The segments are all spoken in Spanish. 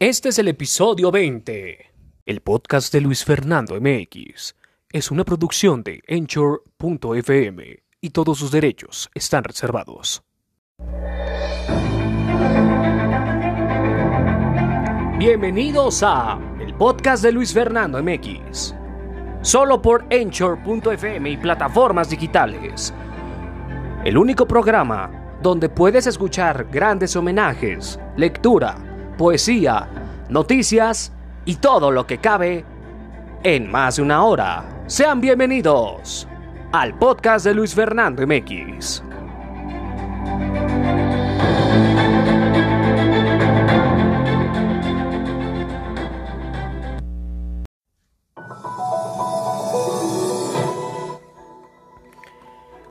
Este es el episodio 20. El podcast de Luis Fernando MX es una producción de Anchor.fm y todos sus derechos están reservados. Bienvenidos a el podcast de Luis Fernando MX. Solo por Anchor.fm y plataformas digitales. El único programa donde puedes escuchar grandes homenajes, lectura, poesía, noticias y todo lo que cabe en más de una hora. Sean bienvenidos al podcast de Luis Fernando MX.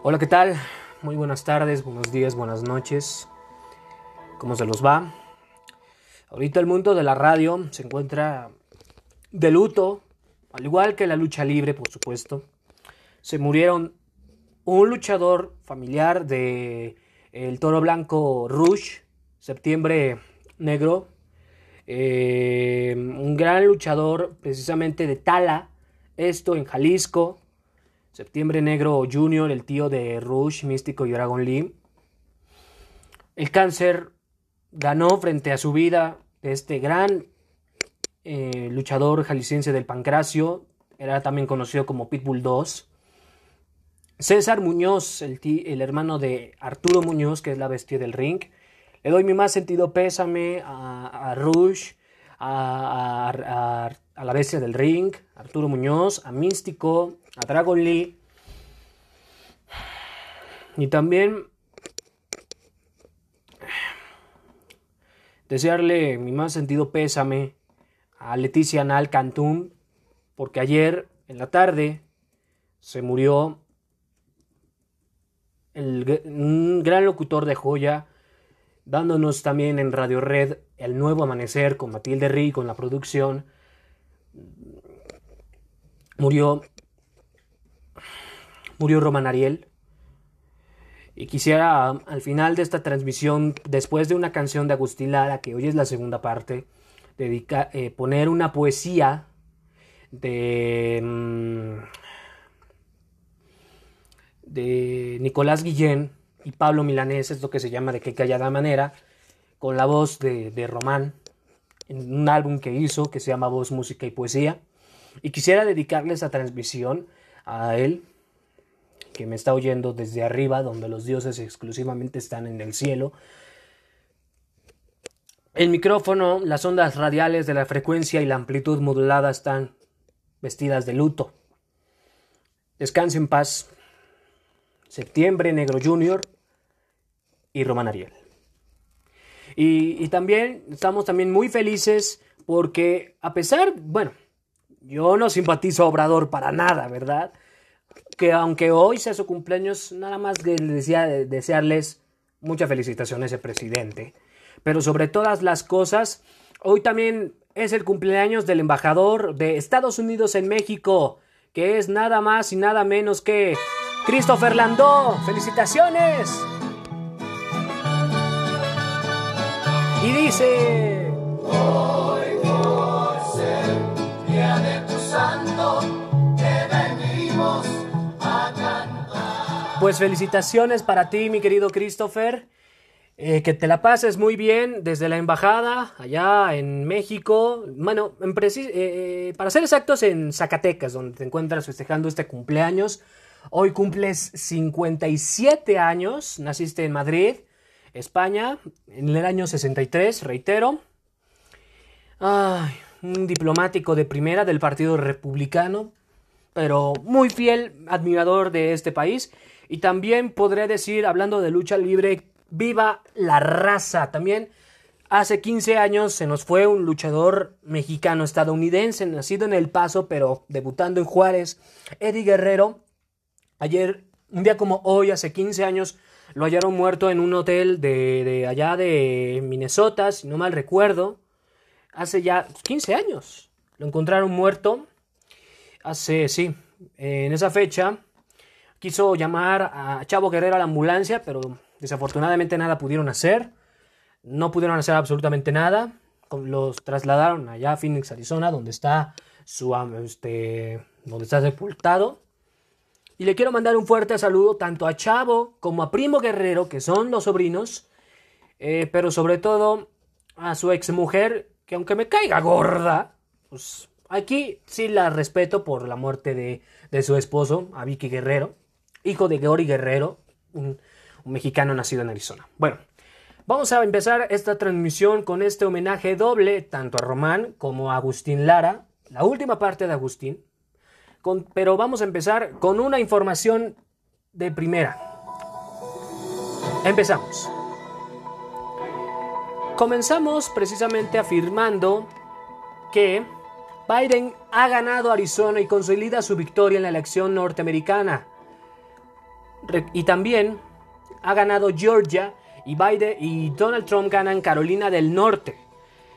Hola, ¿qué tal? Muy buenas tardes, buenos días, buenas noches. ¿Cómo se los va? Ahorita el mundo de la radio se encuentra de luto, al igual que la lucha libre, por supuesto. Se murieron un luchador familiar de el Toro Blanco Rush, septiembre negro, eh, un gran luchador precisamente de Tala, esto en Jalisco, Septiembre Negro Junior, el tío de Rush, Místico y Dragon Lee. El cáncer ganó frente a su vida este gran eh, luchador jalisciense del pancracio, era también conocido como Pitbull 2. César Muñoz, el, el, hermano de Arturo Muñoz, que es la bestia del ring. Le doy mi más sentido pésame a, a Rush, a, a, a, la bestia del ring, Arturo Muñoz, a Místico, a Dragon Lee. Y también desearle mi más sentido pésame a Leticia Nal Cantún, porque ayer en la tarde se murió el, un gran locutor de joya, dándonos también en Radio Red el nuevo amanecer con Matilde Rí, con la producción. Murió, murió Roman Ariel. Y quisiera al final de esta transmisión, después de una canción de Agustín Lara, que hoy es la segunda parte, dedica, eh, poner una poesía de, mm, de Nicolás Guillén y Pablo Milanés, es lo que se llama de qué callada manera, con la voz de, de Román, en un álbum que hizo que se llama Voz, Música y Poesía. Y quisiera dedicarle esa transmisión a él, que me está oyendo desde arriba, donde los dioses exclusivamente están en el cielo. El micrófono, las ondas radiales de la frecuencia y la amplitud modulada están vestidas de luto. Descanse en paz. Septiembre, Negro Junior y Román Ariel. Y, y, también estamos también muy felices porque a pesar, bueno, yo no simpatizo a Obrador para nada, ¿verdad? Que aunque hoy sea su cumpleaños, nada más que les decía desearles mucha felicitación a ese presidente. Pero sobre todas las cosas, hoy también es el cumpleaños del embajador de Estados Unidos en México, que es nada más y nada menos que Christopher Landó. ¡Felicitaciones! Y dice... Pues felicitaciones para ti, mi querido Christopher. Eh, que te la pases muy bien desde la embajada allá en México. Bueno, en eh, eh, para ser exactos, en Zacatecas, donde te encuentras festejando este cumpleaños. Hoy cumples 57 años. Naciste en Madrid, España, en el año 63, reitero. Ay, un diplomático de primera del Partido Republicano, pero muy fiel admirador de este país y también podré decir, hablando de lucha libre, viva la raza. También hace 15 años se nos fue un luchador mexicano estadounidense, nacido en El Paso, pero debutando en Juárez, Eddie Guerrero. Ayer, un día como hoy, hace 15 años, lo hallaron muerto en un hotel de, de allá de Minnesota, si no mal recuerdo. Hace ya 15 años. Lo encontraron muerto. Hace, sí, en esa fecha quiso llamar a Chavo Guerrero a la ambulancia, pero desafortunadamente nada pudieron hacer. No pudieron hacer absolutamente nada. los trasladaron allá a Phoenix, Arizona, donde está su este, donde está sepultado. Y le quiero mandar un fuerte saludo tanto a Chavo como a Primo Guerrero, que son los sobrinos, eh, pero sobre todo a su exmujer, que aunque me caiga gorda, pues aquí sí la respeto por la muerte de, de su esposo, a Vicky Guerrero, hijo de Gori Guerrero, un, mexicano nacido en Arizona. Bueno, vamos a empezar esta transmisión con este homenaje doble, tanto a Román como a Agustín Lara, la última parte de Agustín, pero vamos a empezar con una información de primera. Empezamos. Comenzamos precisamente afirmando que Biden ha ganado Arizona y consolida su victoria en la elección norteamericana. Y también ha ganado Georgia y Biden y Donald Trump ganan Carolina del Norte.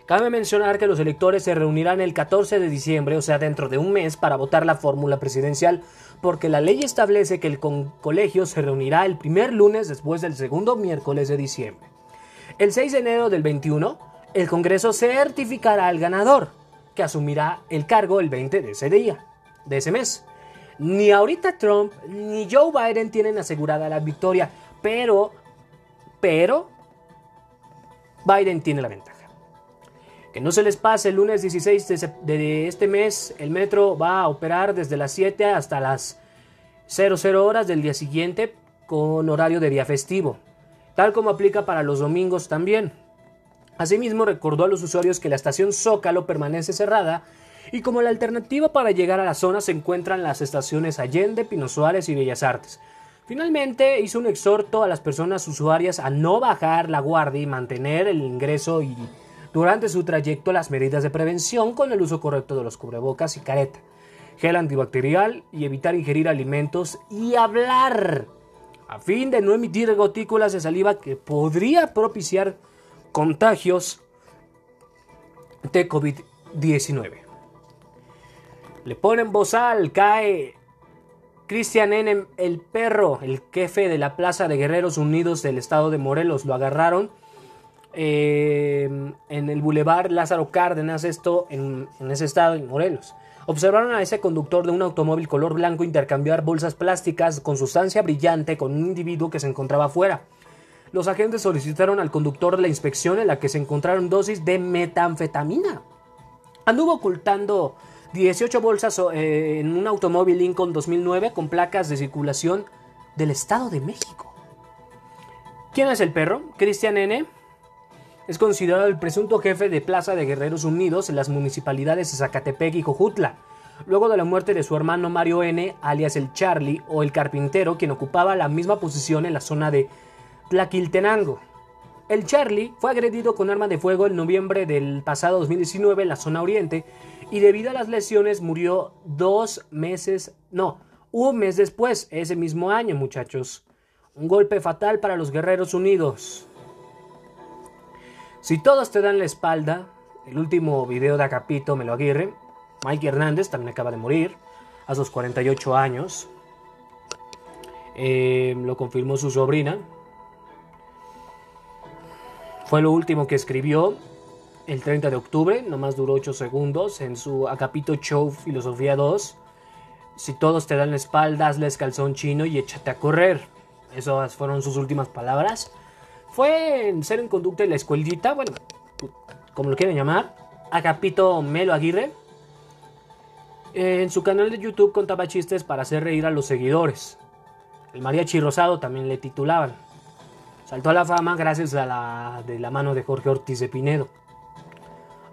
Cabe mencionar que los electores se reunirán el 14 de diciembre, o sea, dentro de un mes, para votar la fórmula presidencial, porque la ley establece que el colegio se reunirá el primer lunes después del segundo miércoles de diciembre. El 6 de enero del 21, el Congreso certificará al ganador, que asumirá el cargo el 20 de ese día, de ese mes. Ni ahorita Trump ni Joe Biden tienen asegurada la victoria, pero, pero, Biden tiene la ventaja. Que no se les pase, el lunes 16 de, este mes el metro va a operar desde las 7 hasta las 00 horas del día siguiente con horario de día festivo, tal como aplica para los domingos también. Asimismo, recordó a los usuarios que la estación Zócalo permanece cerrada y como la alternativa para llegar a la zona se encuentran las estaciones Allende, Pino Suárez y Bellas Artes. Finalmente, hizo un exhorto a las personas usuarias a no bajar la guardia y mantener el ingreso y durante su trayecto las medidas de prevención con el uso correcto de los cubrebocas y careta, gel antibacterial y evitar ingerir alimentos y hablar, a fin de no emitir gotículas de saliva que podría propiciar contagios de COVID-19. Le ponen bozal, cae Cristian N. el perro, el jefe de la Plaza de Guerreros Unidos del estado de Morelos, lo agarraron eh, en el Boulevard Lázaro Cárdenas, esto en, ese estado, en Morelos. Observaron a ese conductor de un automóvil color blanco intercambiar bolsas plásticas con sustancia brillante con un individuo que se encontraba afuera. Los agentes solicitaron al conductor la inspección en la que se encontraron dosis de metanfetamina. Anduvo ocultando 18 bolsas eh, en un automóvil Lincoln 2009 con placas de circulación del Estado de México. ¿Quién es el perro? Cristian N es considerado el presunto jefe de Plaza de Guerreros Unidos en las municipalidades de Zacatepec y Cojutla, luego de la muerte de su hermano Mario N., alias el Charlie o el Carpintero, quien ocupaba la misma posición en la zona de Tlaquiltenango. El Charlie fue agredido con arma de fuego en noviembre del pasado 2019 en la zona oriente y debido a las lesiones murió dos meses, no, un mes después, ese mismo año muchachos. Un golpe fatal para los Guerreros Unidos. Si todos te dan la espalda, el último video de Acapito me lo Aguirre, Mike Hernández también acaba de morir a sus 48 años. Eh, lo confirmó su sobrina. Fue lo último que escribió el 30 de octubre, nomás duró 8 segundos, en su Acapito Show Filosofía 2. Si todos te dan la espalda, hazles calzón chino y échate a correr. Esas fueron sus últimas palabras. Fue en ser en conducta de la escuelita, bueno, como lo quieren llamar, Agapito Melo Aguirre. En su canal de YouTube contaba chistes para hacer reír a los seguidores. El mariachi rosado también le titulaban. Saltó a la fama gracias a la de la mano de Jorge Ortiz de Pinedo.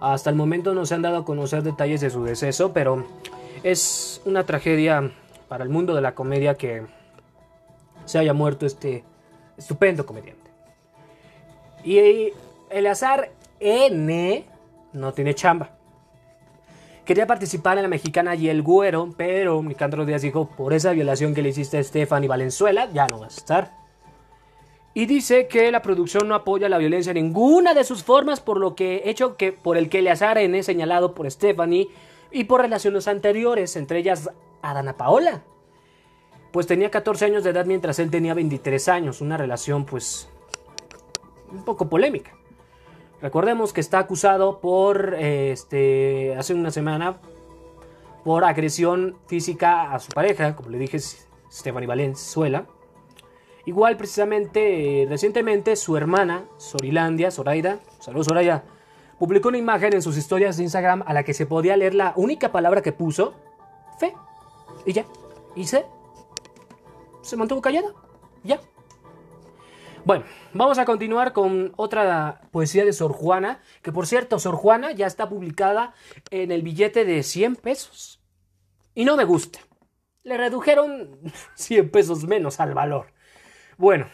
Hasta el momento no se han dado a conocer detalles de su deceso, pero es una tragedia para el mundo de la comedia que se haya muerto este estupendo comediante. Y Eleazar N no tiene chamba. Quería participar en la mexicana y el güero, pero Nicandro Díaz dijo, por esa violación que le hiciste a Stephanie Valenzuela, ya no vas a estar. Y dice que la producción no apoya la violencia en ninguna de sus formas, por lo que hecho que por el que Eleazar N señalado por Stephanie y por relaciones anteriores, entre ellas a Dana Paola. Pues tenía 14 años de edad mientras él tenía 23 años, una relación pues un poco polémica. Recordemos que está acusado por, este, hace una semana, por agresión física a su pareja, como le dije, Stephanie Valenzuela. Igual, precisamente, recientemente, su hermana, Sorilandia, Zoraida, saludos Soraya, publicó una imagen en sus historias de Instagram a la que se podía leer la única palabra que puso, fe. Y ya. Y se, se mantuvo callada. Ya. Bueno, vamos a continuar con otra poesía de Sor Juana, que por cierto, Sor Juana ya está publicada en el billete de 100 pesos. Y no me gusta. Le redujeron 100 pesos menos al valor. Bueno,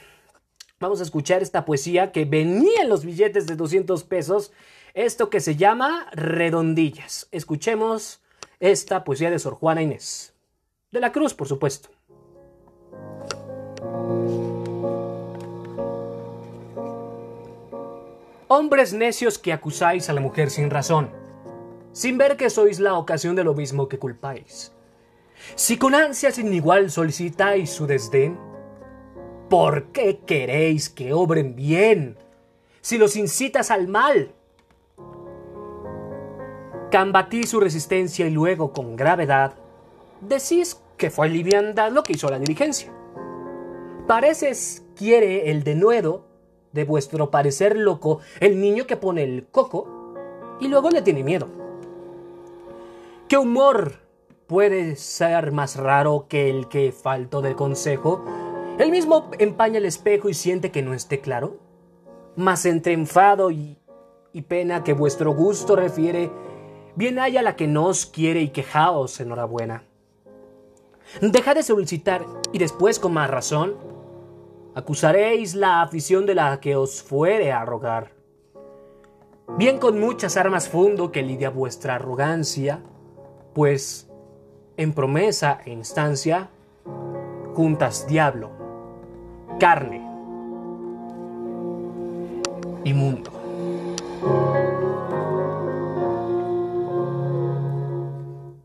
vamos a escuchar esta poesía que venía en los billetes de 200 pesos. Esto que se llama Redondillas. Escuchemos esta poesía de Sor Juana Inés. De la Cruz, por supuesto. Hombres necios que acusáis a la mujer sin razón, sin ver que sois la ocasión de lo mismo que culpáis. Si con ansia sin igual solicitáis su desdén, ¿por qué queréis que obren bien si los incitas al mal? Cambatí su resistencia y luego, con gravedad, decís que fue liviandad lo que hizo la diligencia. Pareces quiere el denuedo de vuestro parecer loco el niño que pone el coco y luego le tiene miedo. ¿Qué humor puede ser más raro que el que faltó del consejo? El mismo empaña el espejo y siente que no esté claro. Mas entre enfado y, y pena que vuestro gusto refiere, bien haya la que no os quiere y quejaos enhorabuena. Dejad de solicitar y después con más razón acusaréis la afición de la que os fuere a rogar. Bien con muchas armas fundo que lidia vuestra arrogancia, pues en promesa e instancia juntas diablo, carne y mundo.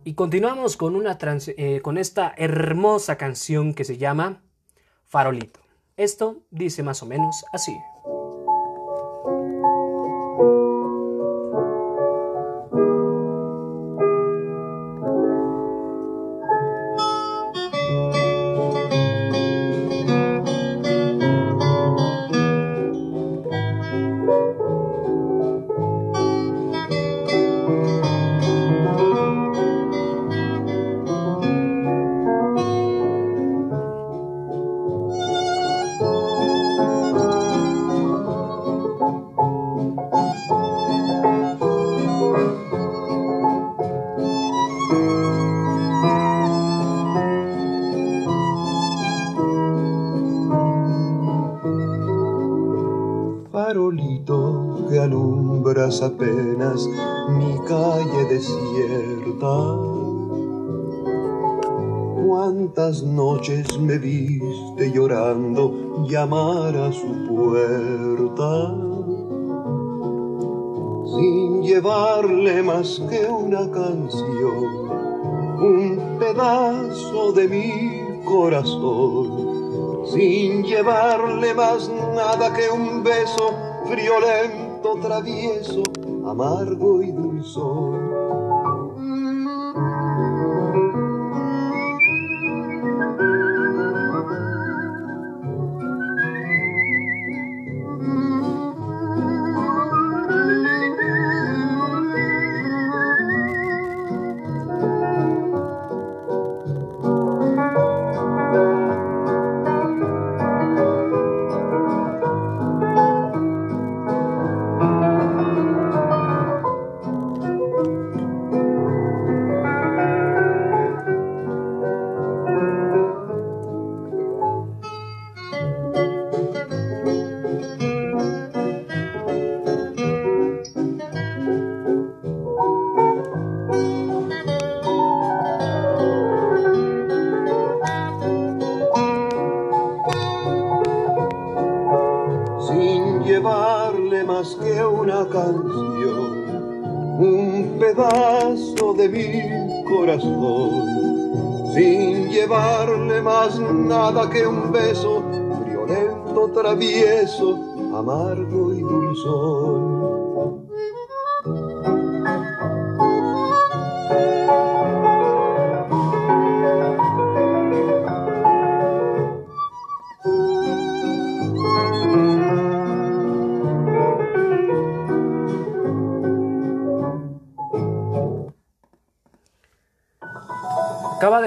Y continuamos con, una eh, con esta hermosa canción que se llama Farolito. Esto dice más o menos así. Cuántas noches me viste llorando llamar a su puerta, sin llevarle más que una canción, un pedazo de mi corazón, sin llevarle más nada que un beso friolento, travieso, amargo y dulzón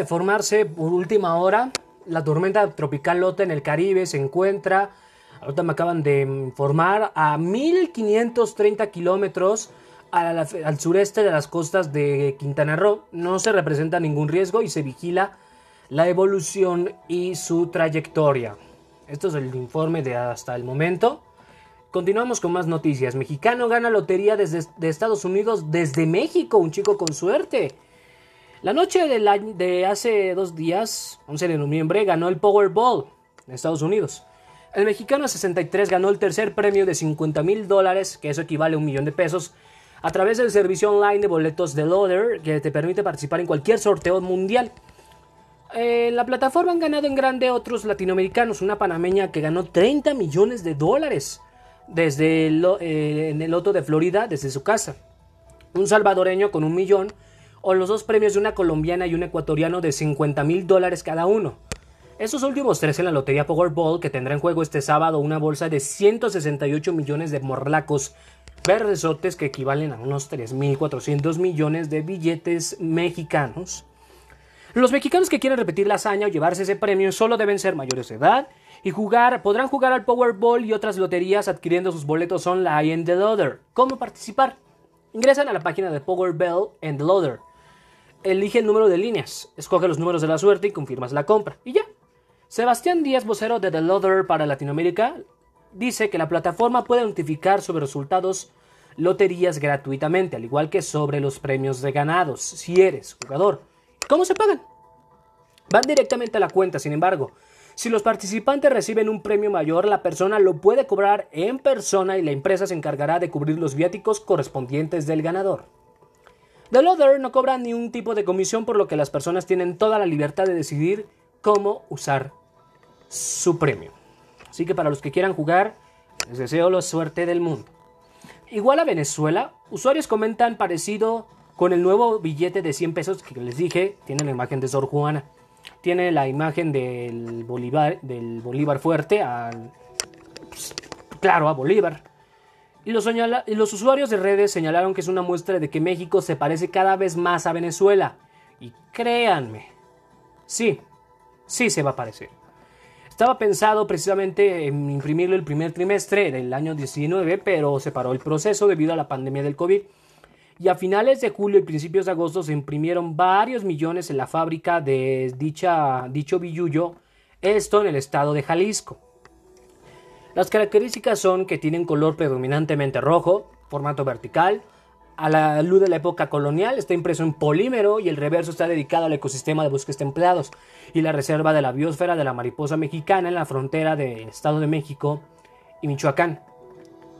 formarse por última hora la tormenta tropical Lota en el Caribe. Se encuentra, ahorita me acaban de informar, a 1530 kilómetros al, sureste de las costas de Quintana Roo. No se representa ningún riesgo y se vigila la evolución y su trayectoria. Esto es el informe de hasta el momento. Continuamos con más noticias. Mexicano gana lotería desde de Estados Unidos desde México, un chico con suerte. La noche de hace dos días, 11 de noviembre, ganó el Powerball en Estados Unidos. El mexicano 63 ganó el tercer premio de 50 mil dólares, que eso equivale a un millón de pesos, a través del servicio online de boletos de Loader, que te permite participar en cualquier sorteo mundial. En la plataforma han ganado en grande otros latinoamericanos, una panameña que ganó 30 millones de dólares desde eh, en el loto de Florida, desde su casa. Un salvadoreño con un millón, o los dos premios de una colombiana y un ecuatoriano de 50 mil dólares cada uno. Esos últimos tres en la Lotería Powerball, que tendrá en juego este sábado una bolsa de 168 millones de morlacos verdesotes que equivalen a unos 3.400 millones de billetes mexicanos. Los mexicanos que quieren repetir la hazaña o llevarse ese premio solo deben ser mayores de edad y jugar, podrán jugar al Powerball y otras loterías adquiriendo sus boletos online en The Loader. ¿Cómo participar? Ingresan a la página de Powerball en The Loader. Elige el número de líneas, escoge los números de la suerte y confirmas la compra. Y ya. Sebastián Díaz, vocero de The Loader para Latinoamérica, dice que la plataforma puede notificar sobre resultados loterías gratuitamente, al igual que sobre los premios de ganados, si eres jugador. ¿Cómo se pagan? Van directamente a la cuenta, sin embargo. Si los participantes reciben un premio mayor, la persona lo puede cobrar en persona y la empresa se encargará de cubrir los viáticos correspondientes del ganador. The Loader no cobra ni un tipo de comisión por lo que las personas tienen toda la libertad de decidir cómo usar su premio. Así que para los que quieran jugar, les deseo la suerte del mundo. Igual a Venezuela, usuarios comentan parecido con el nuevo billete de 100 pesos que les dije, tiene la imagen de Sor Juana. Tiene la imagen del Bolívar, del Bolívar fuerte, al, pues, claro, a Bolívar. Y los, usuarios de redes señalaron que es una muestra de que México se parece cada vez más a Venezuela. Y créanme, sí, sí se va a parecer. Estaba pensado precisamente en imprimirlo el primer trimestre del año 19, pero se paró el proceso debido a la pandemia del COVID. Y a finales de julio y principios de agosto se imprimieron varios millones en la fábrica de dicha, dicho billuyo, esto en el estado de Jalisco. Las características son que tienen color predominantemente rojo, formato vertical, a la luz de la época colonial, está impreso en polímero y el reverso está dedicado al ecosistema de bosques templados y la reserva de la biosfera de la mariposa mexicana en la frontera del Estado de México y Michoacán.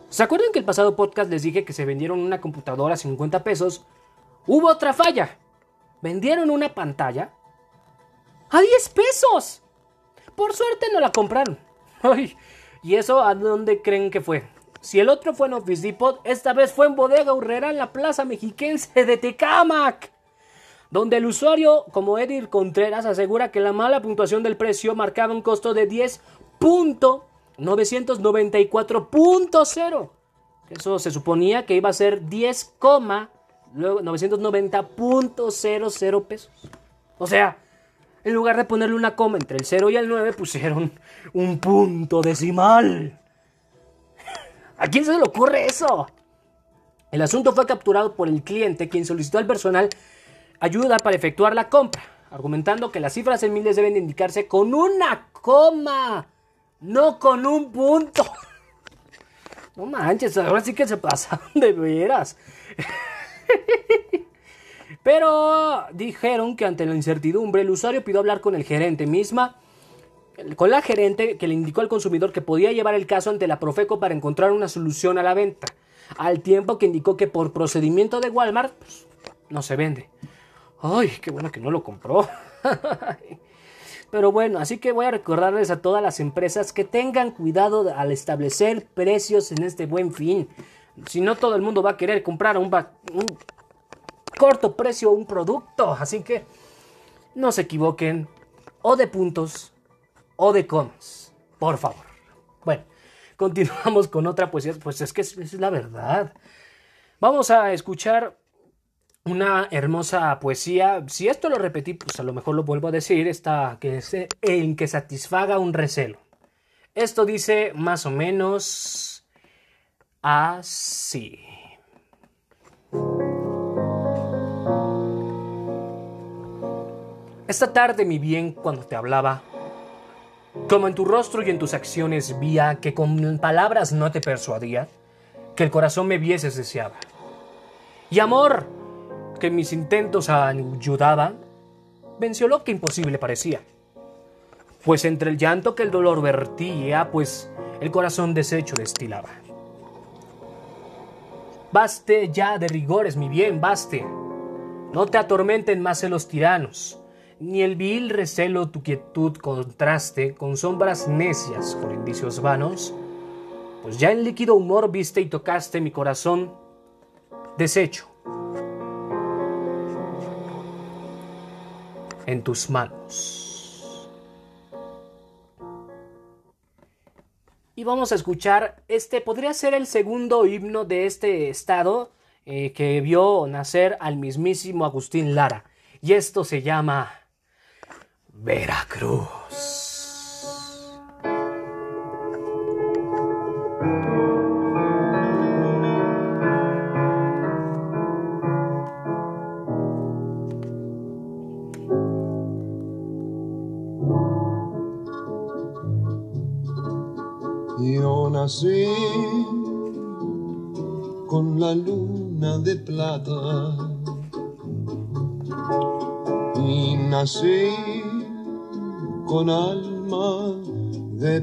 ¿Se acuerdan que el pasado podcast les dije que se vendieron una computadora a 50 pesos? Hubo otra falla. Vendieron una pantalla a 10 pesos. Por suerte no la compraron. ¿Y eso a dónde creen que fue? Si el otro fue en Office Depot, esta vez fue en Bodega Urrera en la plaza mexiquense de Tecamac, donde el usuario, como Edir Contreras, asegura que la mala puntuación del precio marcaba un costo de 10.994.0. Eso se suponía que iba a ser 10,990.00 pesos. O sea, en lugar de ponerle una coma entre el 0 y el 9, pusieron un punto decimal. ¿A quién se le ocurre eso? El asunto fue capturado por el cliente, quien solicitó al personal ayuda para efectuar la compra, argumentando que las cifras en miles deben indicarse con una coma, no con un punto. No manches, ahora sí que se pasaron de veras. Pero dijeron que ante la incertidumbre el usuario pidió hablar con el gerente misma con la gerente que le indicó al consumidor que podía llevar el caso ante la Profeco para encontrar una solución a la venta, al tiempo que indicó que por procedimiento de Walmart pues, no se vende. Ay, qué bueno que no lo compró. Pero bueno, así que voy a recordarles a todas las empresas que tengan cuidado al establecer precios en este buen fin. Si no, todo el mundo va a querer comprar un corto precio un producto. Así que no se equivoquen. O de puntos o de comas. Por favor. Bueno, continuamos con otra poesía. Pues es que es, la verdad. Vamos a escuchar una hermosa poesía. Si esto lo repetí, pues a lo mejor lo vuelvo a decir, está que es en que satisfaga un recelo. Esto dice más o menos así. Esta tarde, mi bien, cuando te hablaba, como en tu rostro y en tus acciones vía que con palabras no te persuadía, que el corazón me vieses deseaba. Y amor, que mis intentos ayudaban, venció lo que imposible parecía. Pues entre el llanto que el dolor vertía, pues el corazón deshecho destilaba. Baste ya de rigores, mi bien, baste. No te atormenten más celos tiranos ni el vil recelo tu quietud contraste con sombras necias, con indicios vanos, pues ya en líquido humor viste y tocaste mi corazón deshecho en tus manos. Y vamos a escuchar, este podría ser el segundo himno de este estado eh, que vio nacer al mismísimo Agustín Lara. Y esto se llama Veracruz.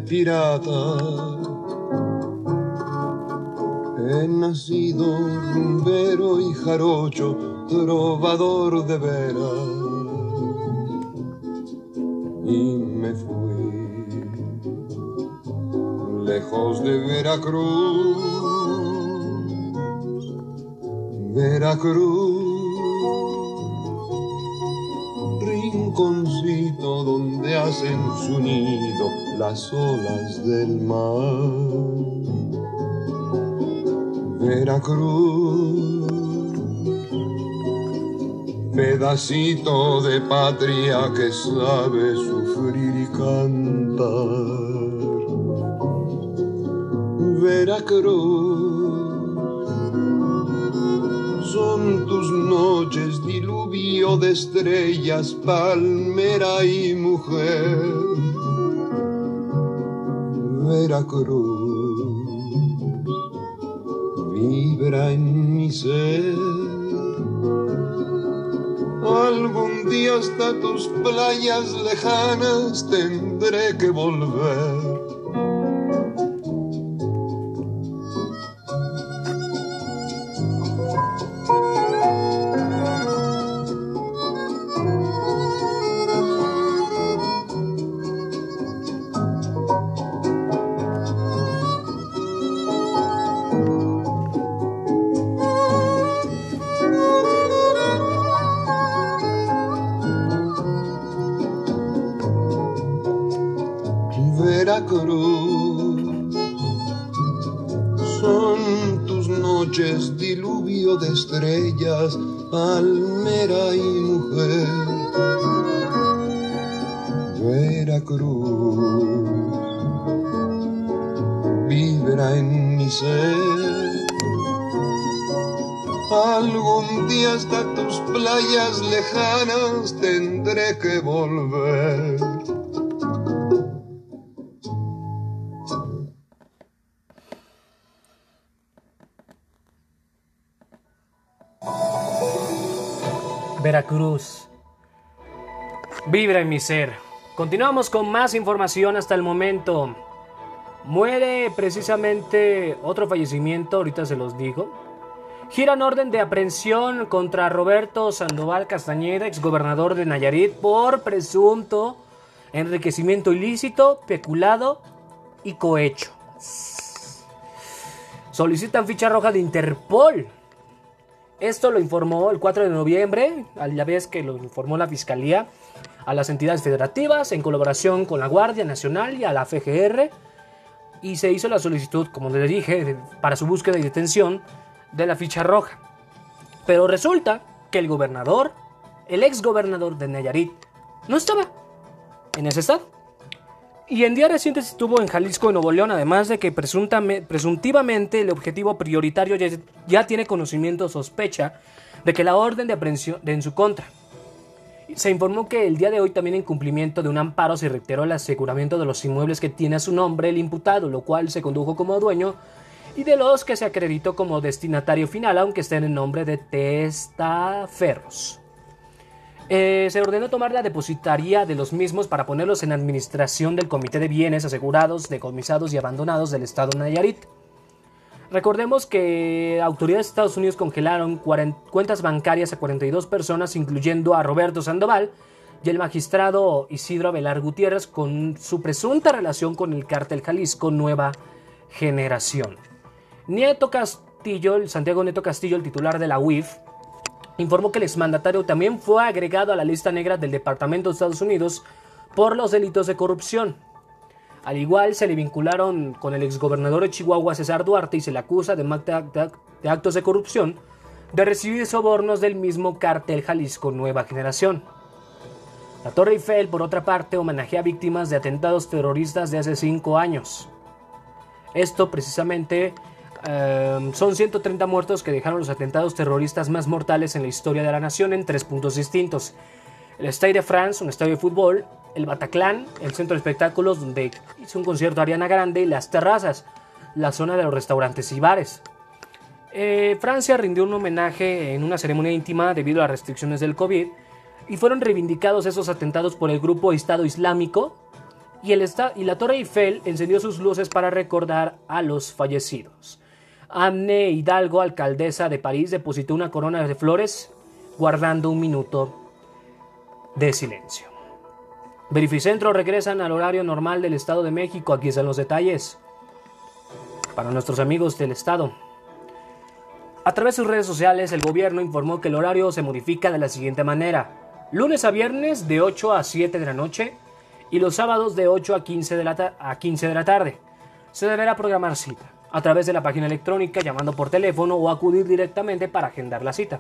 Pirata. He nacido rumbero y jarocho, trovador de veras, y me fui lejos de Veracruz, Veracruz rinconcito donde hacen su nido las olas del mar. Veracruz, pedacito de patria que sabe sufrir y cantar. Veracruz son tus noches diluvio de estrellas, palmera y mujer. Veracruz vibra en mi ser. Algún día hasta tus playas lejanas tendré que volver Veracruz vibra en mi ser. Algún día hasta tus playas lejanas tendré que volver. Veracruz. Vibra en mi ser. Continuamos con más información hasta el momento. Muere precisamente otro fallecimiento, ahorita se los digo. Giran orden de aprehensión contra Roberto Sandoval Castañeda, exgobernador de Nayarit, por presunto enriquecimiento ilícito, peculado y cohecho. Solicitan ficha roja de Interpol esto lo informó el 4 de noviembre, a la vez que lo informó la Fiscalía a las entidades federativas en colaboración con la Guardia Nacional y a la FGR y se hizo la solicitud, como les dije, para su búsqueda y detención de la ficha roja. Pero resulta que el gobernador, el ex gobernador de Nayarit, no estaba en ese estado. Y en días recientes estuvo en Jalisco y Nuevo León, además de que presuntivamente el objetivo prioritario ya, tiene conocimiento sospecha de que la orden de aprehensión de en su contra. Se informó que el día de hoy también en cumplimiento de un amparo se reiteró el aseguramiento de los inmuebles que tiene a su nombre el imputado, lo cual se condujo como dueño y de los que se acreditó como destinatario final, aunque estén en nombre de testaferros. Eh, se ordenó tomar la depositaría de los mismos para ponerlos en administración del Comité de Bienes Asegurados, Decomisados y Abandonados del Estado Nayarit. Recordemos que autoridades de Estados Unidos congelaron cuentas bancarias a 42 personas, incluyendo a Roberto Sandoval y el magistrado Isidro Abelar Gutiérrez, con su presunta relación con el cártel Jalisco Nueva Generación. Nieto Castillo, el Santiago Nieto Castillo, el titular de la UIF, informó que el exmandatario también fue agregado a la lista negra del Departamento de Estados Unidos por los delitos de corrupción. Al igual se le vincularon con el exgobernador de Chihuahua César Duarte y se le acusa de, actos de corrupción de recibir sobornos del mismo cártel Jalisco Nueva Generación. La Torre Eiffel, por otra parte, homenajea a víctimas de atentados terroristas de hace cinco años. Esto precisamente Em, son 130 muertos que dejaron los atentados terroristas más mortales en la historia de la nación en tres puntos distintos. El Stade de France, un estadio de fútbol, el Bataclan, el centro de espectáculos donde hizo un concierto Ariana Grande las terrazas, la zona de los restaurantes y bares. Eh, Francia rindió un homenaje en una ceremonia íntima debido a las restricciones del COVID y fueron reivindicados esos atentados por el grupo Estado Islámico y, el y la Torre Eiffel encendió sus luces para recordar a los fallecidos. Anne Hidalgo, alcaldesa de París, depositó una corona de flores guardando un minuto de silencio. Verificentro regresan al horario normal del Estado de México. Aquí están los detalles. Para nuestros amigos del Estado. A través de sus redes sociales, el gobierno informó que el horario se modifica de la siguiente manera. Lunes a viernes de 8 a 7 de la noche y los sábados de 8 a 15 de la, a 15 de la tarde. Se deberá programar cita a través de la página electrónica, llamando por teléfono o acudir directamente para agendar la cita.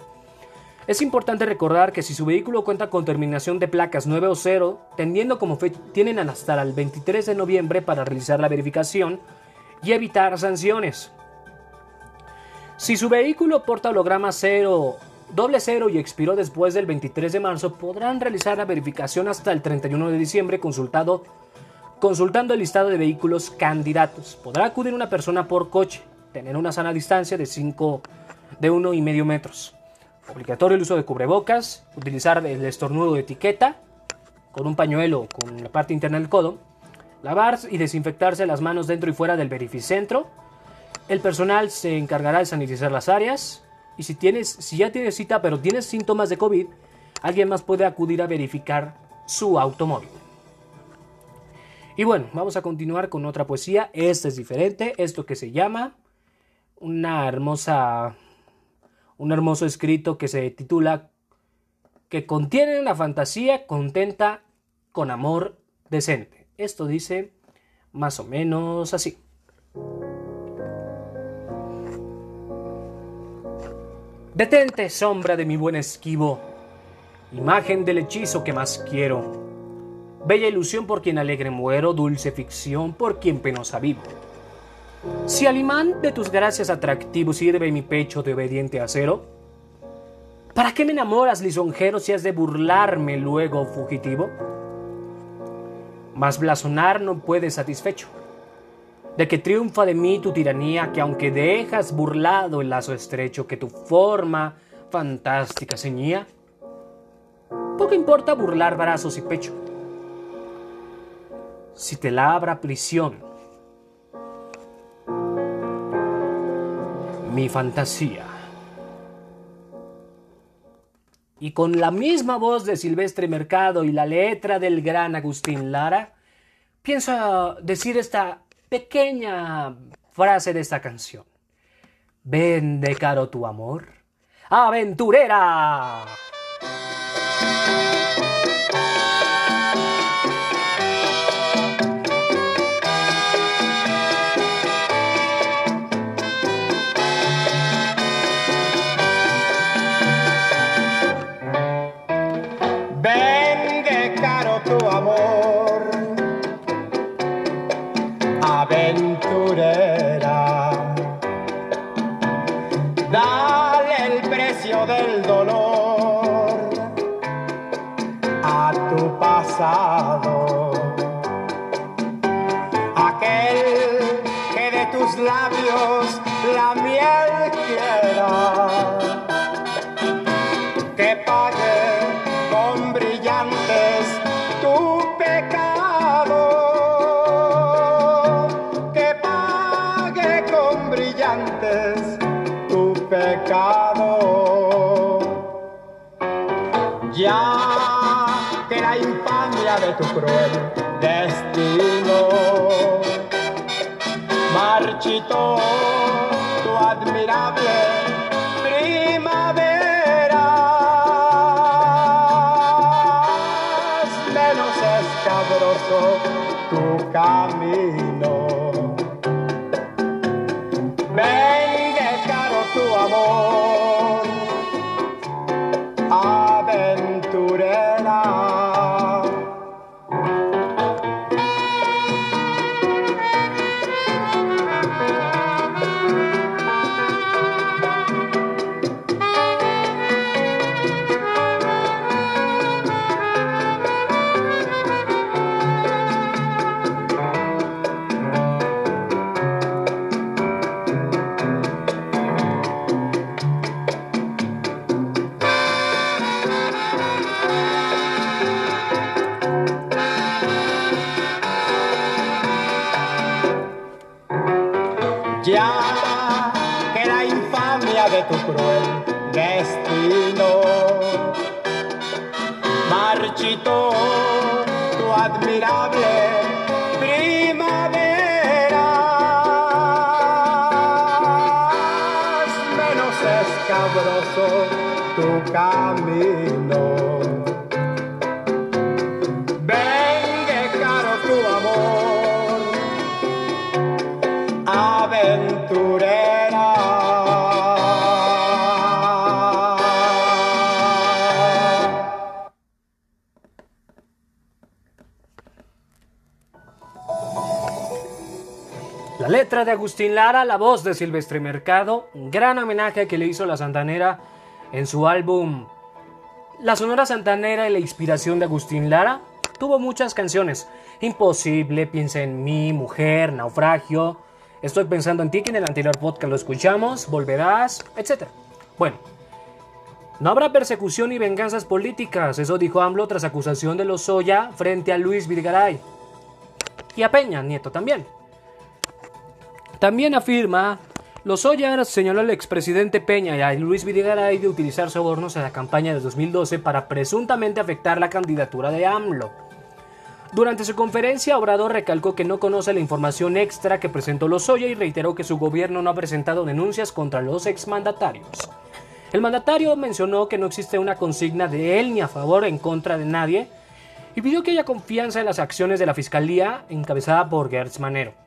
Es importante recordar que si su vehículo cuenta con terminación de placas 9 o 0, tendiendo como fe tienen hasta el 23 de noviembre para realizar la verificación y evitar sanciones. Si su vehículo porta holograma 0, doble 0 y expiró después del 23 de marzo, podrán realizar la verificación hasta el 31 de diciembre consultado Consultando el listado de vehículos candidatos, podrá acudir una persona por coche, tener una sana distancia de 5 de 1,5 metros. Obligatorio el uso de cubrebocas, utilizar el estornudo de etiqueta con un pañuelo con la parte interna del codo, lavar y desinfectarse las manos dentro y fuera del verificentro. El personal se encargará de sanitizar las áreas y si tienes si ya tienes cita pero tienes síntomas de COVID, alguien más puede acudir a verificar su automóvil. Y bueno, vamos a continuar con otra poesía. Esta es diferente. Esto que se llama una hermosa. Un hermoso escrito que se titula Que contiene una fantasía contenta con amor decente. Esto dice más o menos así. Detente, sombra de mi buen esquivo, imagen del hechizo que más quiero Bella ilusión por quien alegre muero, dulce ficción por quien penosa vivo. Si al imán de tus gracias atractivo sirve mi pecho de obediente acero, ¿para qué me enamoras, lisonjero, si has de burlarme luego, fugitivo? Mas blasonar no puede satisfecho, de que triunfa de mí tu tiranía, que aunque dejas burlado el lazo estrecho que tu forma fantástica ceñía, poco importa burlar brazos y pecho si te labra prisión. Mi fantasía. Y con la misma voz de Silvestre Mercado y la letra del gran Agustín Lara, pienso decir esta pequeña frase de esta canción. Vende caro tu amor, aventurera. Tu cruel destino. Marchitó tu admirable cruel de Agustín Lara, la voz de Silvestre Mercado, gran homenaje que le hizo la Santanera en su álbum La Sonora Santanera y la inspiración de Agustín Lara. Tuvo muchas canciones, Imposible, Piensa en mí, Mujer, Naufragio, Estoy pensando en ti, que en el anterior podcast lo escuchamos, Volverás, etc. Bueno, no habrá persecución ni venganzas políticas, eso dijo AMLO tras acusación de Lozoya frente a Luis Virgaray. Y a Peña Nieto también. También afirma, Lozoya señaló al expresidente Peña y a Luis Videgaray de utilizar sobornos en la campaña de 2012 para presuntamente afectar la candidatura de AMLO. Durante su conferencia, Obrador recalcó que no conoce la información extra que presentó Lozoya y reiteró que su gobierno no ha presentado denuncias contra los exmandatarios. El mandatario mencionó que no existe una consigna de él ni a favor o en contra de nadie y pidió que haya confianza en las acciones de la fiscalía encabezada por Gertz Manero.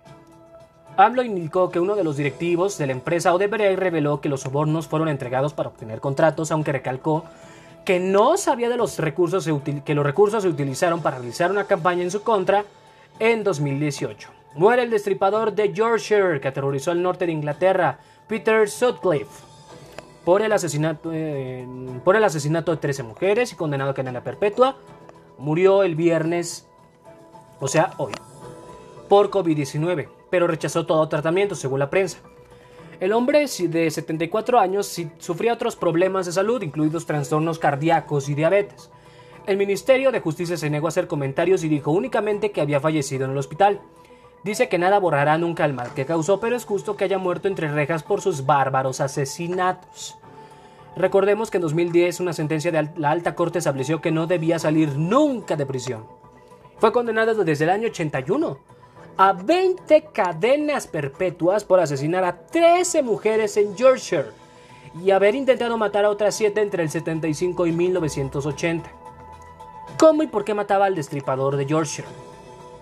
AMLO indicó que uno de los directivos de la empresa Odebrecht reveló que los sobornos fueron entregados para obtener contratos, aunque recalcó que no sabía de los recursos que los recursos se utilizaron para realizar una campaña en su contra en 2018. Muere el destripador de Yorkshire que aterrorizó al norte de Inglaterra, Peter Sutcliffe, por el asesinato, eh, por el asesinato de 13 mujeres y condenado a cadena perpetua. Murió el viernes, o sea, hoy, por COVID-19, pero rechazó todo tratamiento, según la prensa. El hombre de 74 años sufría otros problemas de salud, incluidos trastornos cardíacos y diabetes. El Ministerio de Justicia se negó a hacer comentarios y dijo únicamente que había fallecido en el hospital. Dice que nada borrará nunca el mal que causó, pero es justo que haya muerto entre rejas por sus bárbaros asesinatos. Recordemos que en 2010 una sentencia de la alta corte estableció que no debía salir nunca de prisión. Fue condenado desde el año 81 a 20 cadenas perpetuas por asesinar a 13 mujeres en Yorkshire y haber intentado matar a otras 7 entre el 75 y 1980. ¿Cómo y por qué mataba al destripador de Yorkshire?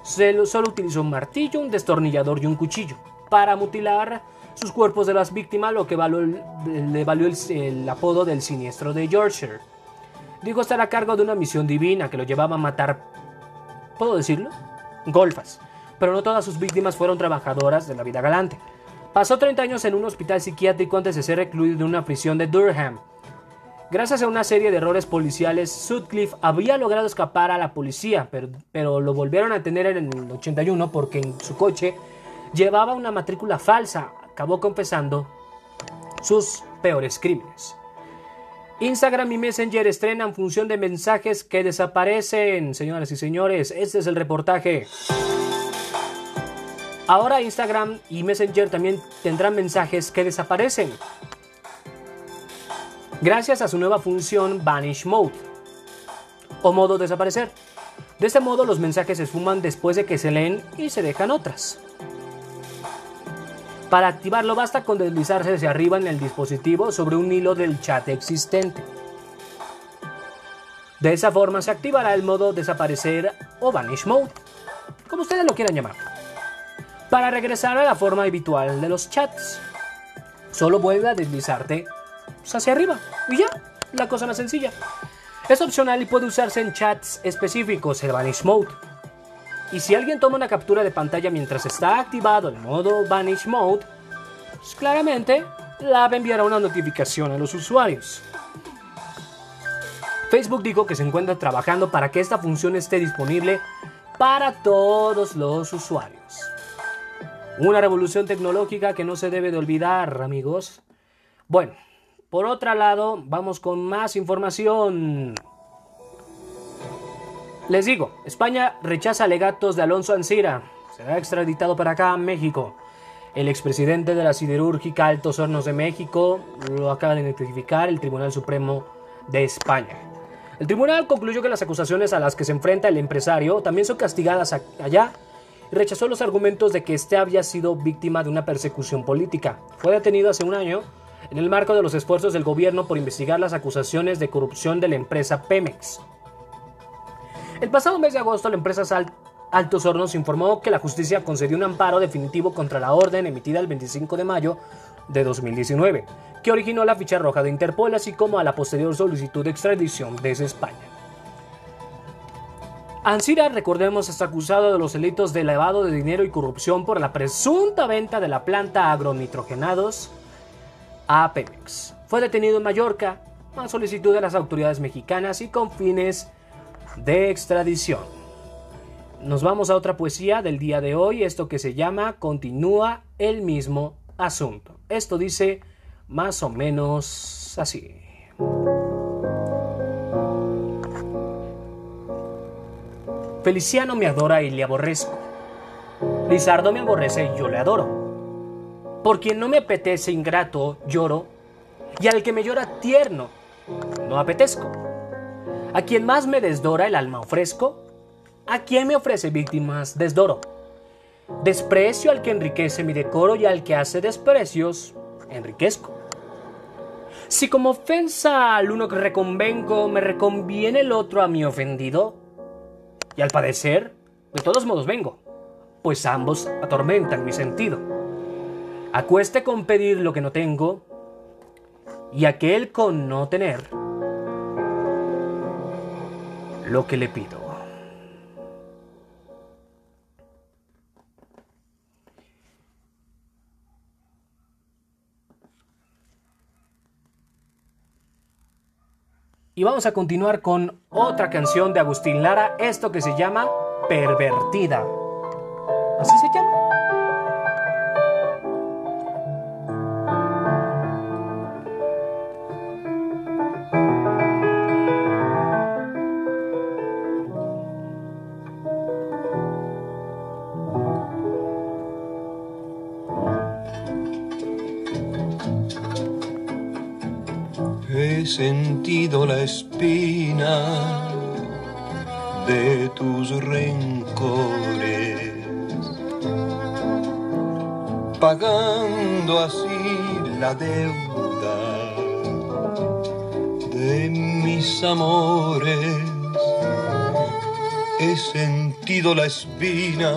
Se lo- solo utilizó un martillo, un destornillador y un cuchillo para mutilar sus cuerpos de las víctimas, lo que valió le valió el, el apodo del siniestro de Yorkshire. Dijo estar a cargo de una misión divina que lo llevaba a matar, ¿puedo decirlo? Golfas. Pero no todas sus víctimas fueron trabajadoras de la vida galante. Pasó 30 años en un hospital psiquiátrico antes de ser recluido en una prisión de Durham. Gracias a una serie de errores policiales, Sutcliffe había logrado escapar a la policía, pero, lo volvieron a tener en el 81 porque en su coche llevaba una matrícula falsa. Acabó confesando sus peores crímenes. Instagram y Messenger estrenan función de mensajes que desaparecen. Señoras y señores, este es el reportaje. Ahora Instagram y Messenger también tendrán mensajes que desaparecen. Gracias a su nueva función Vanish Mode o modo desaparecer. De este modo los mensajes se esfuman después de que se leen y se dejan otras. Para activarlo basta con deslizarse hacia arriba en el dispositivo sobre un hilo del chat existente. De esa forma se activará el modo desaparecer o vanish mode, como ustedes lo quieran llamar, para regresar a la forma habitual de los chats. Solo vuelve a deslizarte hacia arriba y ya, la cosa más sencilla. Es opcional y puede usarse en chats específicos, el vanish mode y si alguien toma una captura de pantalla mientras está activado el modo Vanish Mode, pues claramente la app enviará una notificación a los usuarios. Facebook dijo que se encuentra trabajando para que esta función esté disponible para todos los usuarios. Una revolución tecnológica que no se debe de olvidar, amigos. Bueno, por otro lado, vamos con más información. Les digo, España rechaza alegatos de Alonso Ancira. Será extraditado para acá, México. El expresidente de la siderúrgica Altos Hornos de México lo acaba de identificar el Tribunal Supremo de España. El tribunal concluyó que las acusaciones a las que se enfrenta el empresario también son castigadas allá rechazó los argumentos de que este había sido víctima de una persecución política. Fue detenido hace un año en el marco de los esfuerzos del gobierno por investigar las acusaciones de corrupción de la empresa Pemex. El pasado mes de agosto, la empresa Altos Hornos informó que la justicia concedió un amparo definitivo contra la orden emitida el 25 de mayo de 2019, que originó la ficha roja de Interpol, así como a la posterior solicitud de extradición desde España. Ansira, recordemos, está acusado de los delitos de lavado de dinero y corrupción por la presunta venta de la planta agronitrogenados a Pemex. Fue detenido en Mallorca a solicitud de las autoridades mexicanas y con fines de extradición. Nos vamos a otra poesía del día de hoy, esto que se llama Continúa el mismo asunto. Esto dice más o menos así. Feliciano me adora y le aborrezco. Lizardo me aborrece y yo le adoro. Por quien no me apetece ingrato, lloro, y al que me llora tierno, no apetezco. A quien más me desdora el alma ofrezco, a quien me ofrece víctimas desdoro. Desprecio al que enriquece mi decoro y al que hace desprecios, enriquezco. Si como ofensa al uno que reconvengo me reconviene el otro a mi ofendido, y al padecer, de todos modos vengo, pues ambos atormentan mi sentido. Acueste con pedir lo que no tengo, y aquel con no tener lo que le pido. Y vamos a continuar con otra canción de Agustín Lara, esto que se llama Pervertida. ¿Así se llama? Sentido la espina de tus rencores, pagando así la deuda de mis amores. He sentido la espina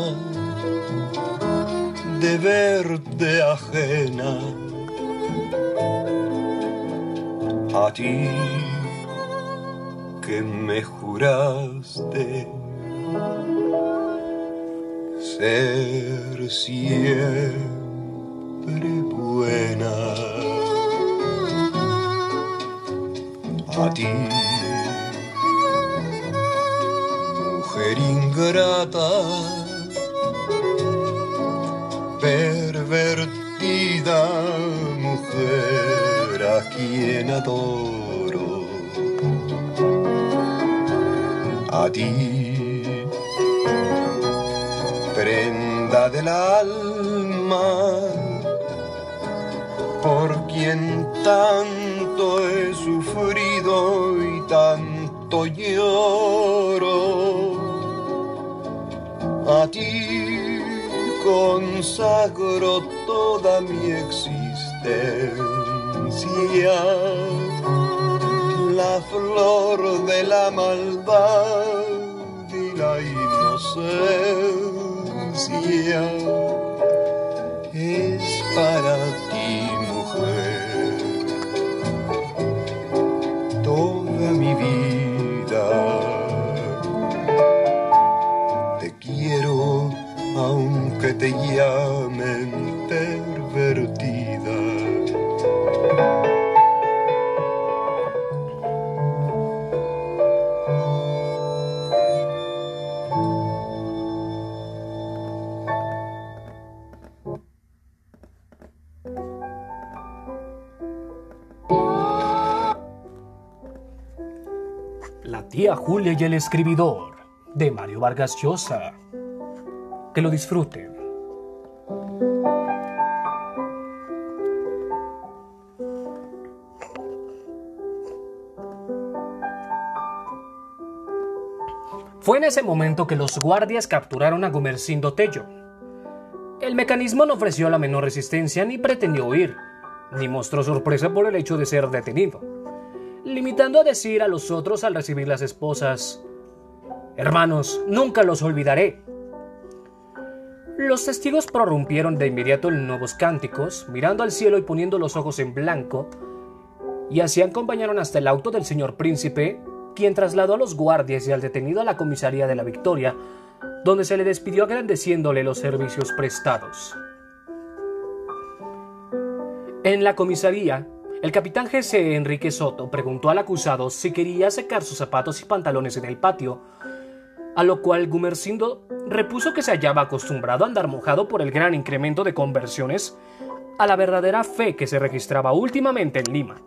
de verte ajena a ti que me juraste ser siempre buena. a ti. Quien adoro. A ti, prenda del alma, por quien tanto he sufrido y tanto lloro. A ti consagro toda mi existencia, la flor de la maldad y la inocencia y el escribidor de Mario Vargas Llosa. Que lo disfruten. Fue en ese momento que los guardias capturaron a Gumersindo Tello. El mecanismo no ofreció la menor resistencia ni pretendió huir, ni mostró sorpresa por el hecho de ser detenido, limitando a decir a los otros al recibir las esposas, Hermanos, nunca los olvidaré. Los testigos prorrumpieron de inmediato en nuevos cánticos, mirando al cielo y poniendo los ojos en blanco, y así acompañaron hasta el auto del señor príncipe, quien trasladó a los guardias y al detenido a la comisaría de la Victoria, donde se le despidió agradeciéndole los servicios prestados. En la comisaría, el capitán G.C. Enrique Soto preguntó al acusado si quería secar sus zapatos y pantalones en el patio, a lo cual Gumersindo repuso que se hallaba acostumbrado a andar mojado por el gran incremento de conversiones a la verdadera fe que se registraba últimamente en Lima.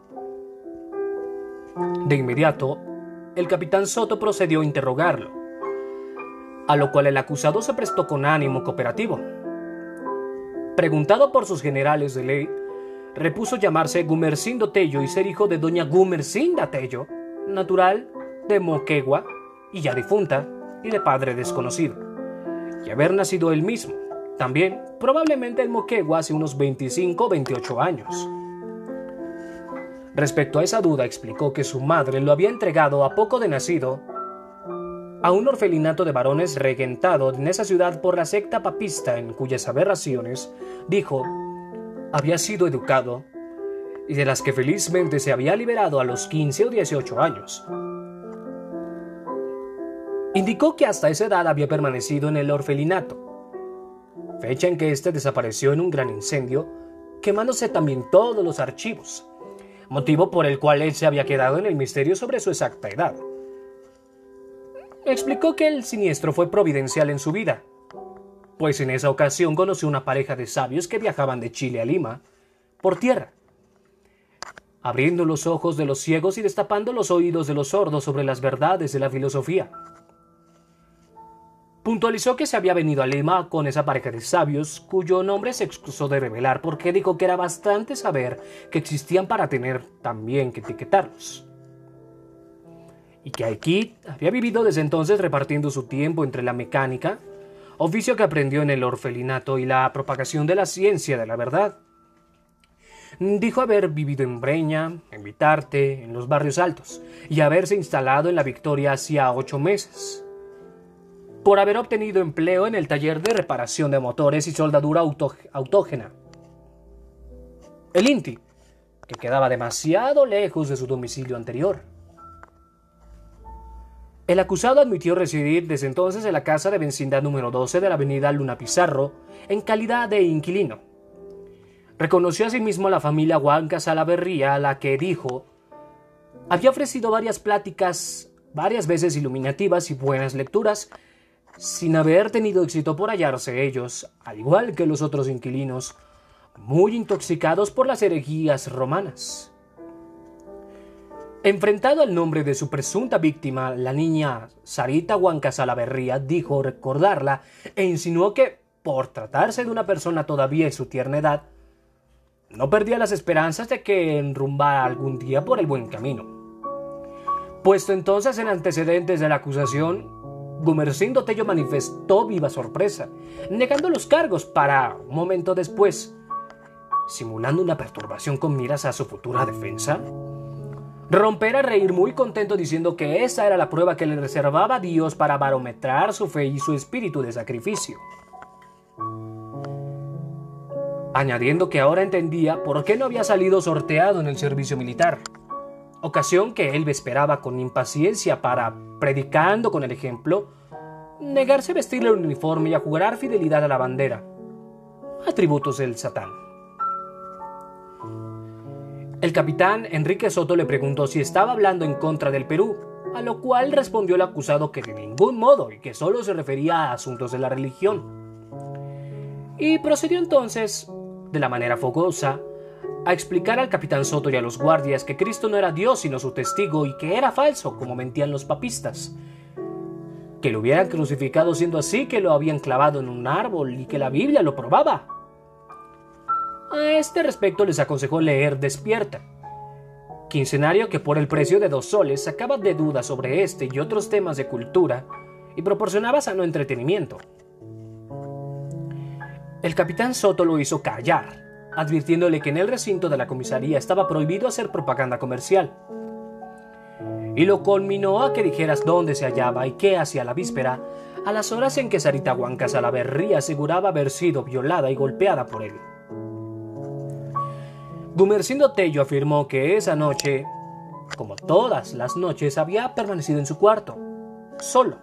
De inmediato, el capitán Soto procedió a interrogarlo, a lo cual el acusado se prestó con ánimo cooperativo. Preguntado por sus generales de ley, repuso llamarse Gumersindo Tello y ser hijo de doña Gumersinda Tello, natural de Moquegua y ya difunta, y de padre desconocido, y haber nacido él mismo, también probablemente en Moquegua hace unos 25 o 28 años. Respecto a esa duda, explicó que su madre lo había entregado a poco de nacido a un orfelinato de varones regentado en esa ciudad por la secta papista en cuyas aberraciones, dijo, había sido educado y de las que felizmente se había liberado a los 15 o 18 años. Indicó que hasta esa edad había permanecido en el orfelinato, fecha en que éste desapareció en un gran incendio, quemándose también todos los archivos, motivo por el cual él se había quedado en el misterio sobre su exacta edad. Explicó que el siniestro fue providencial en su vida, pues en esa ocasión conoció una pareja de sabios que viajaban de Chile a Lima por tierra, abriendo los ojos de los ciegos y destapando los oídos de los sordos sobre las verdades de la filosofía. Puntualizó que se había venido a Lima con esa pareja de sabios, cuyo nombre se excusó de revelar porque dijo que era bastante saber que existían para tener también que etiquetarlos. Y que aquí había vivido desde entonces repartiendo su tiempo entre la mecánica, oficio que aprendió en el orfelinato y la propagación de la ciencia de la verdad. Dijo haber vivido en Breña, en Vitarte, en los barrios altos, y haberse instalado en la Victoria hacía ocho meses por haber obtenido empleo en el taller de reparación de motores y soldadura autógena. El INTI, que quedaba demasiado lejos de su domicilio anterior. El acusado admitió residir desde entonces en la casa de vecindad número 12 de la avenida Luna Pizarro, en calidad de inquilino. Reconoció asimismo a la familia Huanca Salaverría, a la que dijo Había ofrecido varias pláticas, varias veces iluminativas y buenas lecturas, sin haber tenido éxito por hallarse ellos, al igual que los otros inquilinos, muy intoxicados por las herejías romanas. Enfrentado al nombre de su presunta víctima, la niña Sarita Huanca Salaverría dijo recordarla e insinuó que, por tratarse de una persona todavía en su tierna edad, no perdía las esperanzas de que enrumbara algún día por el buen camino. Puesto entonces en antecedentes de la acusación, Gumercindo Tello manifestó viva sorpresa, negando los cargos para, un momento después, simulando una perturbación con miras a su futura defensa, romper a reír muy contento diciendo que esa era la prueba que le reservaba Dios para barometrar su fe y su espíritu de sacrificio. Añadiendo que ahora entendía por qué no había salido sorteado en el servicio militar ocasión que él esperaba con impaciencia para, predicando con el ejemplo, negarse a vestirle el uniforme y a jurar fidelidad a la bandera, atributos del Satán. El capitán Enrique Soto le preguntó si estaba hablando en contra del Perú, a lo cual respondió el acusado que de ningún modo y que solo se refería a asuntos de la religión. Y procedió entonces, de la manera fogosa, a explicar al capitán Soto y a los guardias que Cristo no era Dios sino su testigo y que era falso, como mentían los papistas. Que lo hubieran crucificado siendo así que lo habían clavado en un árbol y que la Biblia lo probaba. A este respecto les aconsejó leer Despierta, quincenario que por el precio de dos soles sacaba de dudas sobre este y otros temas de cultura y proporcionaba sano entretenimiento. El capitán Soto lo hizo callar advirtiéndole que en el recinto de la comisaría estaba prohibido hacer propaganda comercial. Y lo culminó a que dijeras dónde se hallaba y qué hacía la víspera, a las horas en que Sarita Huanca Salaverría aseguraba haber sido violada y golpeada por él. Gumercindo Tello afirmó que esa noche, como todas las noches, había permanecido en su cuarto, solo,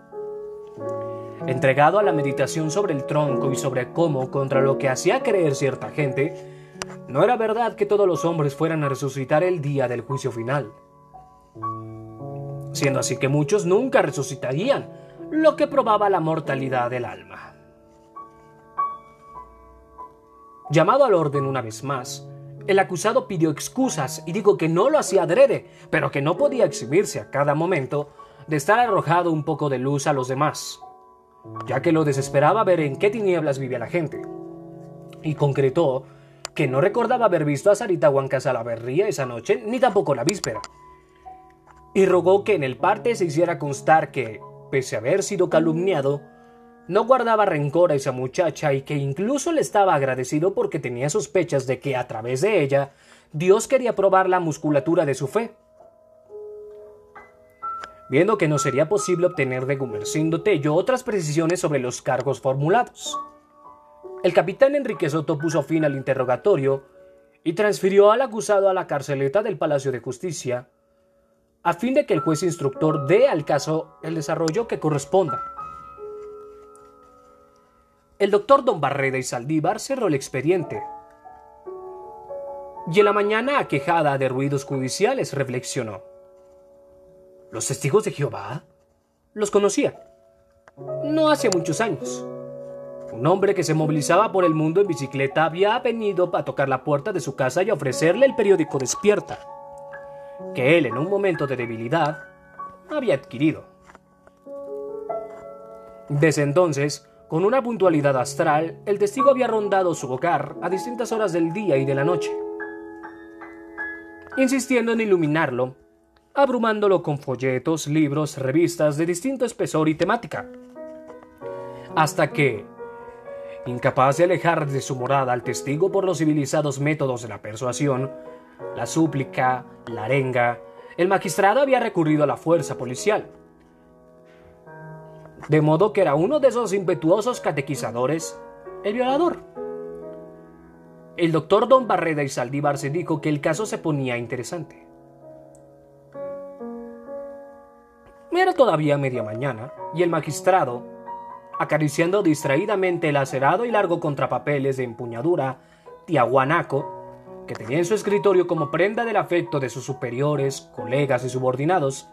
entregado a la meditación sobre el tronco y sobre cómo, contra lo que hacía creer cierta gente, no era verdad que todos los hombres fueran a resucitar el día del juicio final. Siendo así que muchos nunca resucitarían, lo que probaba la mortalidad del alma. Llamado al orden una vez más, el acusado pidió excusas y dijo que no lo hacía adrede, pero que no podía exhibirse a cada momento de estar arrojado un poco de luz a los demás, ya que lo desesperaba ver en qué tinieblas vivía la gente. Y concretó que no recordaba haber visto a Sarita Huanca Salaverría esa noche, ni tampoco la víspera. Y rogó que en el parte se hiciera constar que, pese a haber sido calumniado, no guardaba rencor a esa muchacha y que incluso le estaba agradecido porque tenía sospechas de que a través de ella Dios quería probar la musculatura de su fe. Viendo que no sería posible obtener de Gumercindo Tello otras precisiones sobre los cargos formulados. El capitán Enrique Soto puso fin al interrogatorio y transfirió al acusado a la carceleta del Palacio de Justicia, a fin de que el juez instructor dé al caso el desarrollo que corresponda. El doctor Don Barreda y Saldívar cerró el expediente. Y en la mañana, aquejada de ruidos judiciales, reflexionó. ¿Los testigos de Jehová? Los conocía. No hace muchos años. Un hombre que se movilizaba por el mundo en bicicleta había venido a tocar la puerta de su casa y ofrecerle el periódico Despierta, que él en un momento de debilidad había adquirido. Desde entonces, con una puntualidad astral, el testigo había rondado su hogar a distintas horas del día y de la noche, insistiendo en iluminarlo, abrumándolo con folletos, libros, revistas de distinto espesor y temática, hasta que, Incapaz de alejar de su morada al testigo por los civilizados métodos de la persuasión, la súplica, la arenga, el magistrado había recurrido a la fuerza policial. De modo que era uno de esos impetuosos catequizadores, el violador. El doctor Don Barreda y Saldívar se dijo que el caso se ponía interesante. Era todavía media mañana y el magistrado, acariciando distraídamente el acerado y largo contrapapeles de empuñadura tiahuanaco, que tenía en su escritorio como prenda del afecto de sus superiores, colegas y subordinados,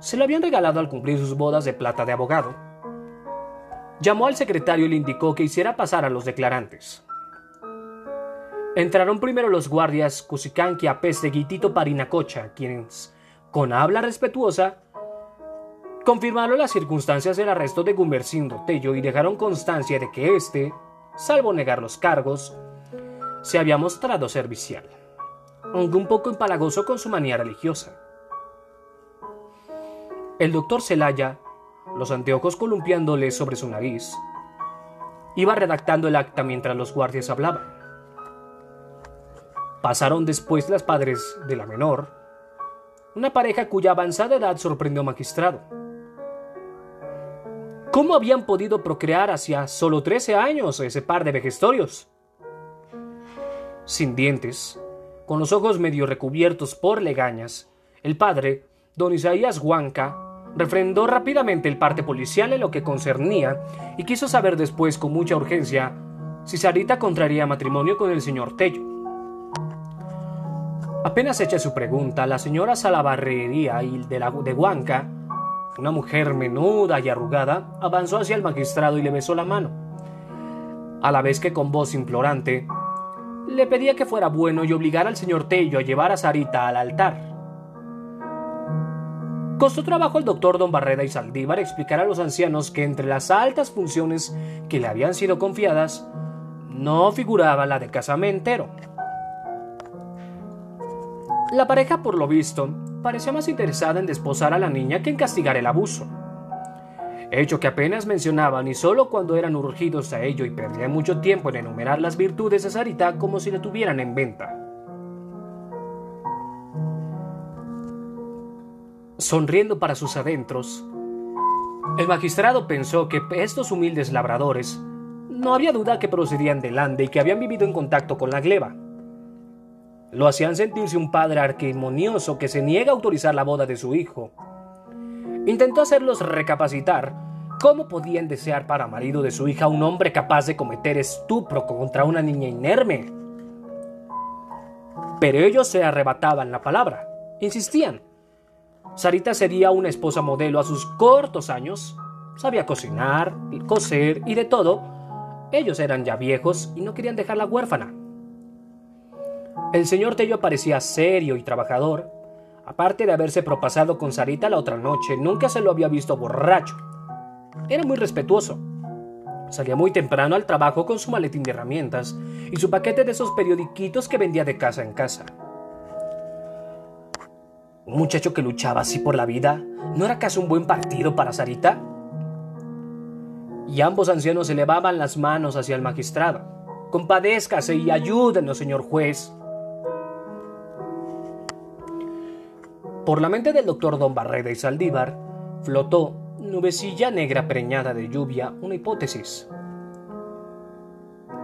se lo habían regalado al cumplir sus bodas de plata de abogado. Llamó al secretario y le indicó que hiciera pasar a los declarantes. Entraron primero los guardias Cusicanqui Apeste y Tito Parinacocha, quienes, con habla respetuosa, confirmaron las circunstancias del arresto de Gumercindo Tello y dejaron constancia de que éste, salvo negar los cargos, se había mostrado servicial, aunque un poco empalagoso con su manía religiosa. El doctor Celaya, los anteojos columpiándole sobre su nariz, iba redactando el acta mientras los guardias hablaban. Pasaron después las padres de la menor, una pareja cuya avanzada edad sorprendió al magistrado. ¿Cómo habían podido procrear hacia solo 13 años ese par de vejestorios? Sin dientes, con los ojos medio recubiertos por legañas, el padre, don Isaías Huanca, refrendó rápidamente el parte policial en lo que concernía y quiso saber después con mucha urgencia si Sarita contraría matrimonio con el señor Tello. Apenas hecha su pregunta, la señora Salabarrería de, la, de Huanca, una mujer menuda y arrugada, avanzó hacia el magistrado y le besó la mano, a la vez que con voz implorante le pedía que fuera bueno y obligara al señor Tello a llevar a Sarita al altar. Costó trabajo al doctor don Barreda y Saldívar explicar a los ancianos que entre las altas funciones que le habían sido confiadas no figuraba la de casamentero. La pareja, por lo visto, parecía más interesada en desposar a la niña que en castigar el abuso. Hecho que apenas mencionaban y solo cuando eran urgidos a ello y perdían mucho tiempo en enumerar las virtudes de Sarita como si le tuvieran en venta. Sonriendo para sus adentros. El magistrado pensó que estos humildes labradores no había duda que procedían de Lande y que habían vivido en contacto con la gleba. Lo hacían sentirse un padre arquimonioso que se niega a autorizar la boda de su hijo. Intentó hacerlos recapacitar cómo podían desear para marido de su hija un hombre capaz de cometer estupro contra una niña inerme. Pero ellos se arrebataban la palabra, insistían Sarita sería una esposa modelo a sus cortos años. Sabía cocinar, coser y de todo. Ellos eran ya viejos y no querían dejarla huérfana. El señor Tello parecía serio y trabajador. Aparte de haberse propasado con Sarita la otra noche, nunca se lo había visto borracho. Era muy respetuoso. Salía muy temprano al trabajo con su maletín de herramientas y su paquete de esos periodiquitos que vendía de casa en casa. ¿Un muchacho que luchaba así por la vida no era acaso un buen partido para Sarita? Y ambos ancianos elevaban las manos hacia el magistrado. Compadézcase y ayúdenos, señor juez. Por la mente del doctor Don Barreda y Saldívar flotó, nubecilla negra preñada de lluvia, una hipótesis.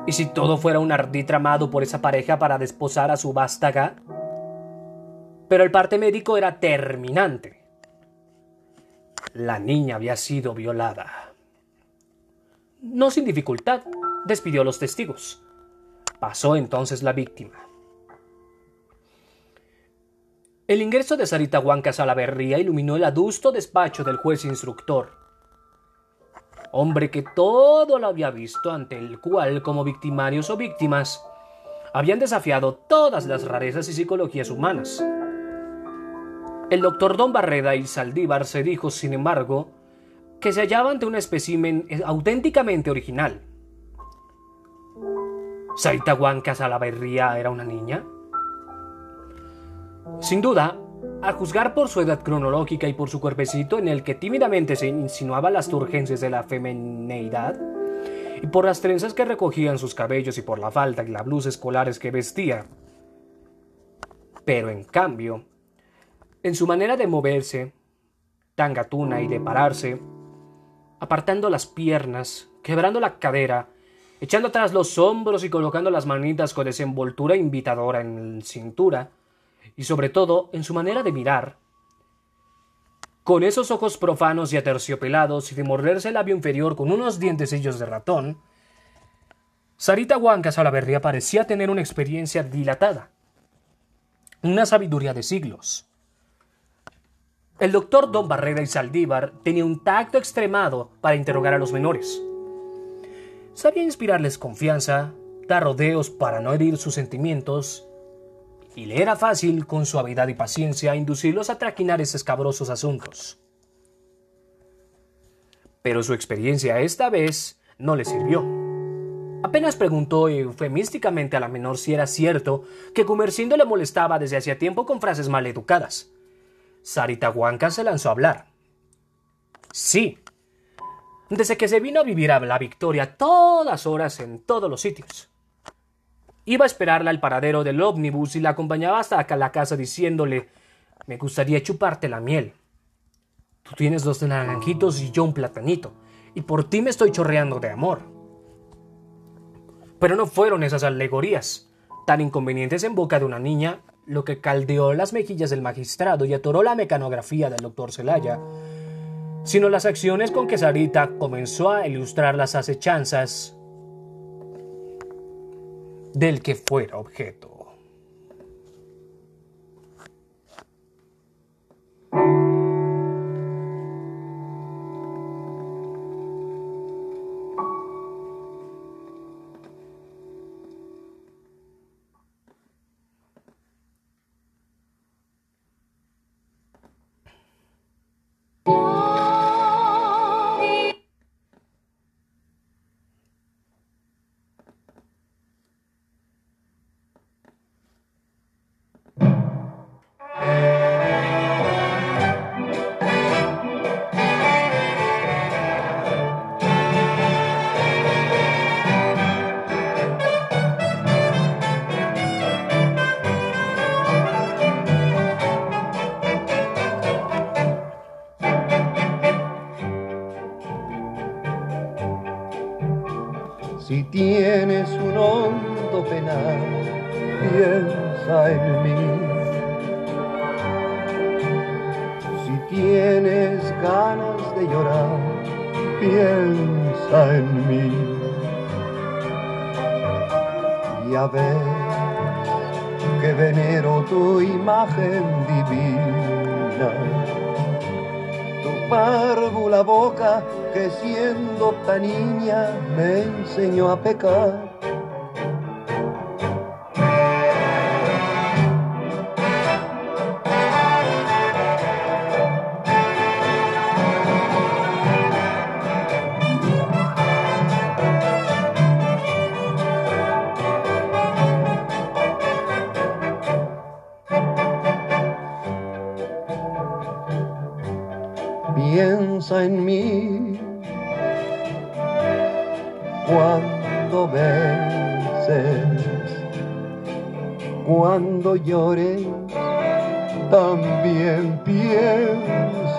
¿Y si todo fuera un ardí tramado por esa pareja para desposar a su vástaga? Pero el parte médico era terminante. La niña había sido violada. No sin dificultad, despidió a los testigos. Pasó entonces la víctima. El ingreso de Sarita Huancas a la berría iluminó el adusto despacho del juez instructor. Hombre que todo lo había visto, ante el cual, como victimarios o víctimas, habían desafiado todas las rarezas y psicologías humanas. El doctor Don Barreda y Saldívar se dijo, sin embargo, que se hallaba ante un espécimen auténticamente original. ¿Saita Huancas Salaverría era una niña? Sin duda, a juzgar por su edad cronológica y por su cuerpecito en el que tímidamente se insinuaban las turgencias de la femineidad, y por las trenzas que recogían sus cabellos y por la falda y la blusa escolares que vestía. Pero en cambio, en su manera de moverse, tan gatuna y de pararse, apartando las piernas, quebrando la cadera, echando atrás los hombros y colocando las manitas con desenvoltura invitadora en la cintura, y sobre todo en su manera de mirar, con esos ojos profanos y aterciopelados y de morderse el labio inferior con unos dientecillos de ratón, Sarita Huanca Salaverría parecía tener una experiencia dilatada, una sabiduría de siglos. El doctor Don Barrera y Saldívar tenía un tacto extremado para interrogar a los menores. Sabía inspirarles confianza, dar rodeos para no herir sus sentimientos, y le era fácil, con suavidad y paciencia, inducirlos a traquinar escabrosos asuntos. Pero su experiencia esta vez no le sirvió. Apenas preguntó eufemísticamente a la menor si era cierto que Comercindo le molestaba desde hacía tiempo con frases mal educadas. Sarita Huanca se lanzó a hablar. Sí. Desde que se vino a vivir a la Victoria todas horas en todos los sitios. Iba a esperarla al paradero del ómnibus y la acompañaba hasta la casa diciéndole Me gustaría chuparte la miel. Tú tienes dos naranjitos y yo un platanito, y por ti me estoy chorreando de amor. Pero no fueron esas alegorías, tan inconvenientes en boca de una niña, lo que caldeó las mejillas del magistrado y atoró la mecanografía del doctor Celaya, sino las acciones con que Sarita comenzó a ilustrar las acechanzas del que fuera objeto. picker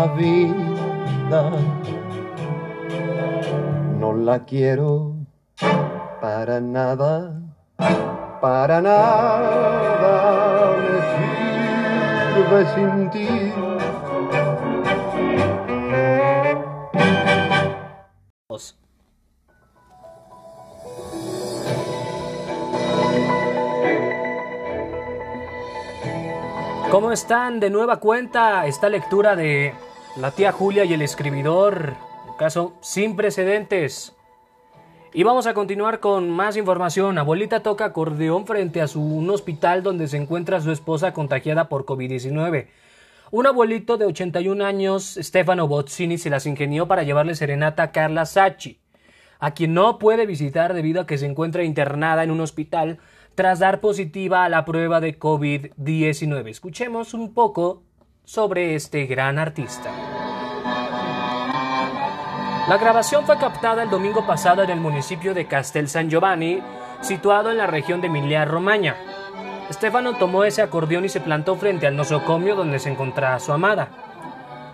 La vida. No la quiero para nada, para nada me sirve sin ti. ¿Cómo están? De nueva cuenta esta lectura de la tía Julia y el escribidor, un caso sin precedentes. Y vamos a continuar con más información. Abuelita toca acordeón frente a su, un hospital donde se encuentra su esposa contagiada por COVID-19. Un abuelito de 81 años, Stefano Bozzini, se las ingenió para llevarle serenata a Carla Sacchi. a quien no puede visitar debido a que se encuentra internada en un hospital tras dar positiva a la prueba de COVID-19. Escuchemos un poco sobre este gran artista. La grabación fue captada el domingo pasado en el municipio de Castel San Giovanni, situado en la región de Emilia-Romagna. Stefano tomó ese acordeón y se plantó frente al nosocomio donde se encontraba su amada.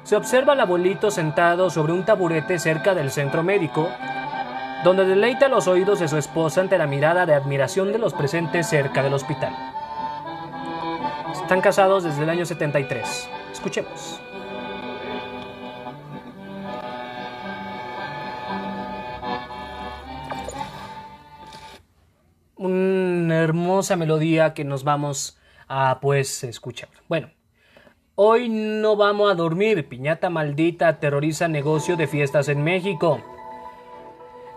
Se observa al abuelito sentado sobre un taburete cerca del centro médico, donde deleita los oídos de su esposa ante la mirada de admiración de los presentes cerca del hospital. Están casados desde el año 73. Escuchemos. Una hermosa melodía que nos vamos a pues escuchar. Bueno, hoy no vamos a dormir. Piñata maldita aterroriza negocio de fiestas en México.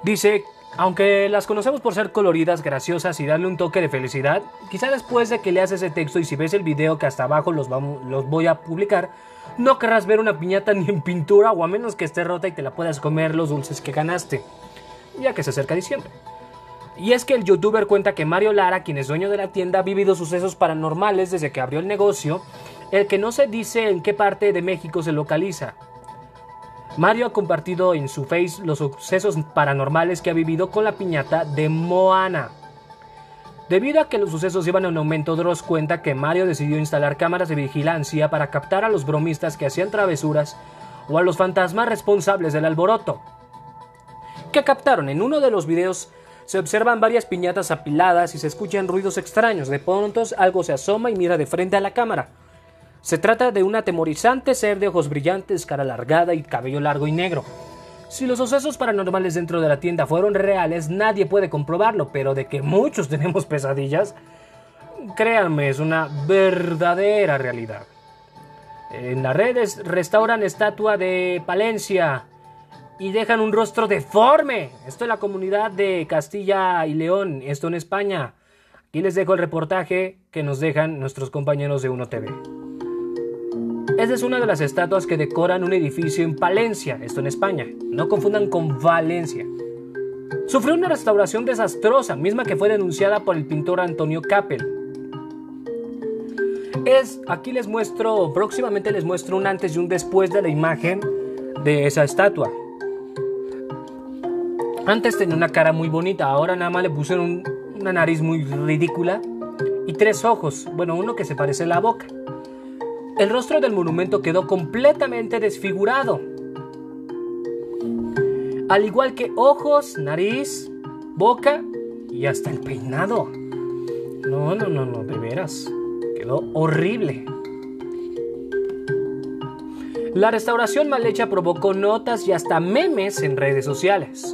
Dice, aunque las conocemos por ser coloridas, graciosas y darle un toque de felicidad, quizá después de que leas ese texto y si ves el video que hasta abajo los, vamos, los voy a publicar, no querrás ver una piñata ni en pintura o a menos que esté rota y te la puedas comer los dulces que ganaste, ya que se acerca diciembre. Y es que el youtuber cuenta que Mario Lara, quien es dueño de la tienda, ha vivido sucesos paranormales desde que abrió el negocio, el que no se dice en qué parte de México se localiza. Mario ha compartido en su face los sucesos paranormales que ha vivido con la piñata de Moana. Debido a que los sucesos iban en aumento, Dross cuenta que Mario decidió instalar cámaras de vigilancia para captar a los bromistas que hacían travesuras o a los fantasmas responsables del alboroto. Que captaron en uno de los videos se observan varias piñatas apiladas y se escuchan ruidos extraños. De pronto algo se asoma y mira de frente a la cámara. Se trata de un atemorizante ser de ojos brillantes, cara alargada y cabello largo y negro. Si los sucesos paranormales dentro de la tienda fueron reales, nadie puede comprobarlo, pero de que muchos tenemos pesadillas, créanme, es una verdadera realidad. En las redes restauran estatua de Palencia, y dejan un rostro deforme. Esto es la comunidad de Castilla y León, esto en España. Aquí les dejo el reportaje que nos dejan nuestros compañeros de Uno TV. Esta es una de las estatuas que decoran un edificio en Palencia, esto en España. No confundan con Valencia. Sufrió una restauración desastrosa, misma que fue denunciada por el pintor Antonio Capel. Es, aquí les muestro, próximamente les muestro un antes y un después de la imagen de esa estatua. Antes tenía una cara muy bonita, ahora nada más le pusieron una nariz muy ridícula y tres ojos, bueno, uno que se parece a la boca. El rostro del monumento quedó completamente desfigurado. Al igual que ojos, nariz, boca y hasta el peinado. No, no, no, no, de veras. Quedó horrible. La restauración mal hecha provocó notas y hasta memes en redes sociales.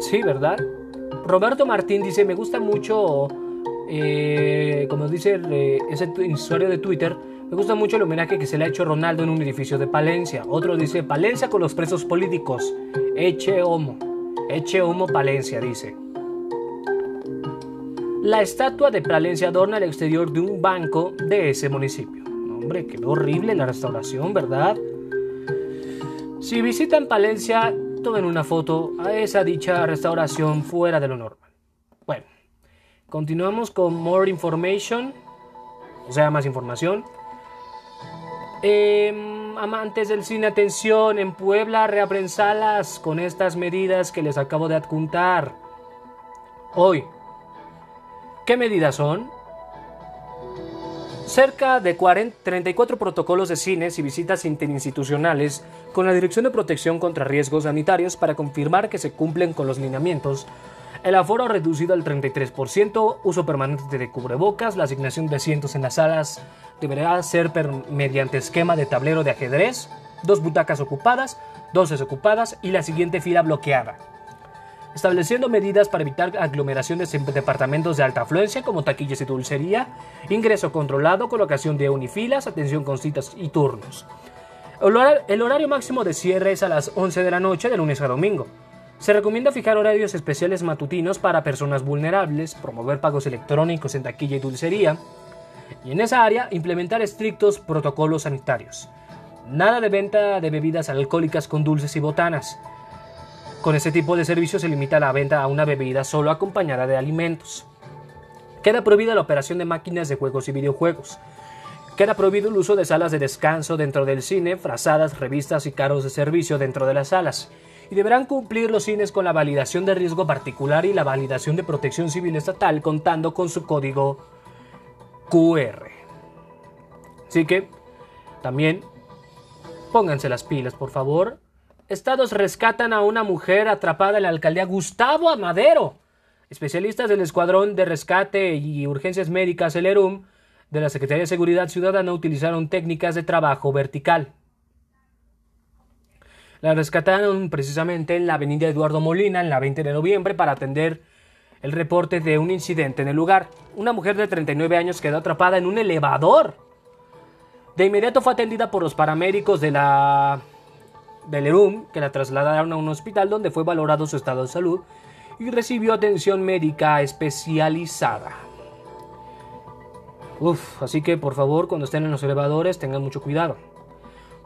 Sí, ¿verdad? Roberto Martín dice, me gusta mucho, eh, como dice eh, ese usuario de Twitter, me gusta mucho el homenaje que se le ha hecho a Ronaldo en un edificio de Palencia. Otro dice, Palencia con los presos políticos. Eche homo. Eche homo Palencia, dice. La estatua de Palencia adorna el exterior de un banco de ese municipio. Hombre, qué horrible la restauración, ¿verdad? Si visitan Palencia, tomen una foto a esa dicha restauración fuera de lo normal. Bueno, continuamos con more information, o sea, más información. Em, amantes del cine, atención, en Puebla reabren salas con estas medidas que les acabo de adjuntar. Hoy, ¿qué medidas son? Cerca de 40, 34 protocolos de cines y visitas interinstitucionales con la Dirección de Protección contra Riesgos Sanitarios para confirmar que se cumplen con los lineamientos. El aforo reducido al 33%, uso permanente de cubrebocas, la asignación de asientos en las salas deberá ser mediante esquema de tablero de ajedrez, dos butacas ocupadas, dos desocupadas y la siguiente fila bloqueada estableciendo medidas para evitar aglomeraciones en departamentos de alta afluencia como taquillas y dulcería, ingreso controlado, colocación de unifilas, atención con citas y turnos. El horario máximo de cierre es a las 11 de la noche de lunes a domingo. Se recomienda fijar horarios especiales matutinos para personas vulnerables, promover pagos electrónicos en taquilla y dulcería, y en esa área implementar estrictos protocolos sanitarios. Nada de venta de bebidas alcohólicas con dulces y botanas Con este tipo de servicio se limita la venta a una bebida solo acompañada de alimentos. Queda prohibida la operación de máquinas de juegos y videojuegos. Queda prohibido el uso de salas de descanso dentro del cine, frazadas, revistas y carros de servicio dentro de las salas. Y deberán cumplir los cines con la validación de riesgo particular y la validación de protección civil estatal contando con su código QR. Así que, también, pónganse las pilas, por favor. Estados rescatan a una mujer atrapada en la alcaldía Gustavo Amadero. Especialistas del Escuadrón de Rescate y Urgencias Médicas, el ERUM, de la Secretaría de Seguridad Ciudadana utilizaron técnicas de trabajo vertical. La rescataron precisamente en la avenida Eduardo Molina, en la 20 de noviembre, para atender el reporte de un incidente en el lugar. Una mujer de 39 años quedó atrapada en un elevador. De inmediato fue atendida por los paramédicos de la del ERUM, que la trasladaron a un hospital donde fue valorado su estado de salud y recibió atención médica especializada. Uf, así que por favor, cuando estén en los elevadores, tengan mucho cuidado.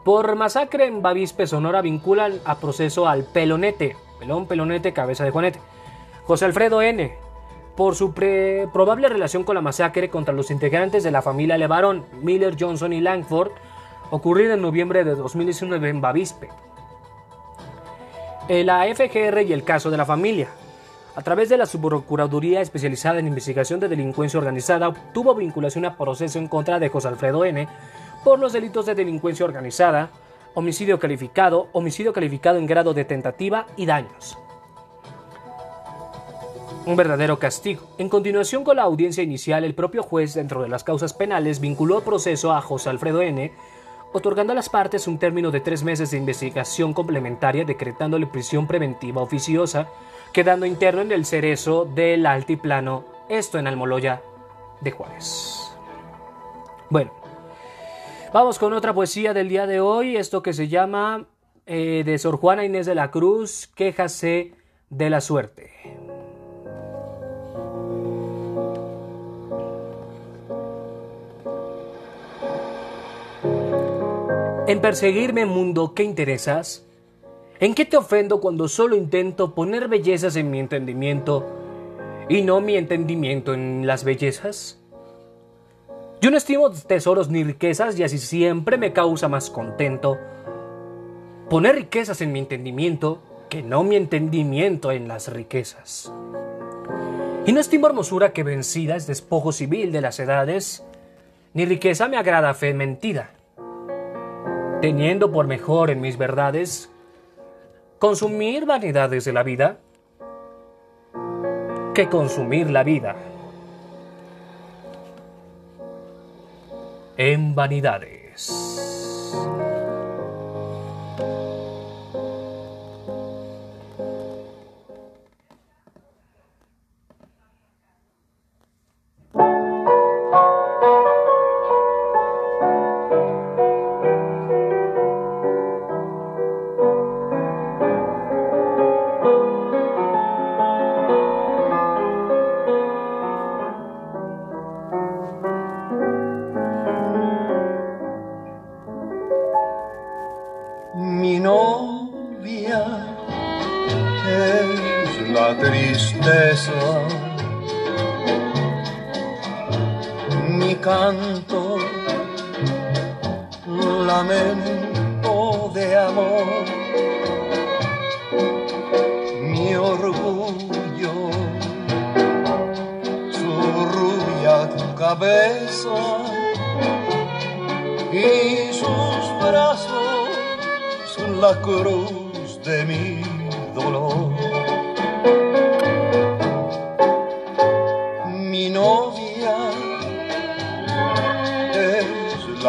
Por masacre en Bavispe, Sonora, vinculan a proceso al Pelonete, Pelón, Pelonete, cabeza de Juanete. José Alfredo N., por su probable relación con la masacre contra los integrantes de la familia Levarón, Miller, Johnson y Langford, ocurrida en noviembre de 2019 en Bavispe. La FGR y el caso de la familia. A través de la Subprocuraduría especializada en investigación de delincuencia organizada, obtuvo vinculación a proceso en contra de José Alfredo N. por los delitos de delincuencia organizada, homicidio calificado, homicidio calificado en grado de tentativa y daños. Un verdadero castigo. En continuación con la audiencia inicial, el propio juez, dentro de las causas penales, vinculó proceso a José Alfredo N otorgando a las partes un término de tres meses de investigación complementaria, decretándole prisión preventiva oficiosa, quedando interno en el cerezo del altiplano, esto en Almoloya de Juárez. Bueno, vamos con otra poesía del día de hoy, esto que se llama eh, de Sor Juana Inés de la Cruz, Quéjase de la suerte. En perseguirme, mundo, ¿qué interesas? ¿En qué te ofendo cuando solo intento poner bellezas en mi entendimiento y no mi entendimiento en las bellezas? Yo no estimo tesoros ni riquezas y así siempre me causa más contento poner riquezas en mi entendimiento que no mi entendimiento en las riquezas. Y no estimo hermosura que vencida es despojo civil de las edades, ni riqueza me agrada fe mentira teniendo por mejor en mis verdades consumir vanidades de la vida que consumir la vida en vanidades. Mi canto, lamento de amor, mi orgullo, su rubia cabeza. Y sus brazos, la cruz de mi dolor.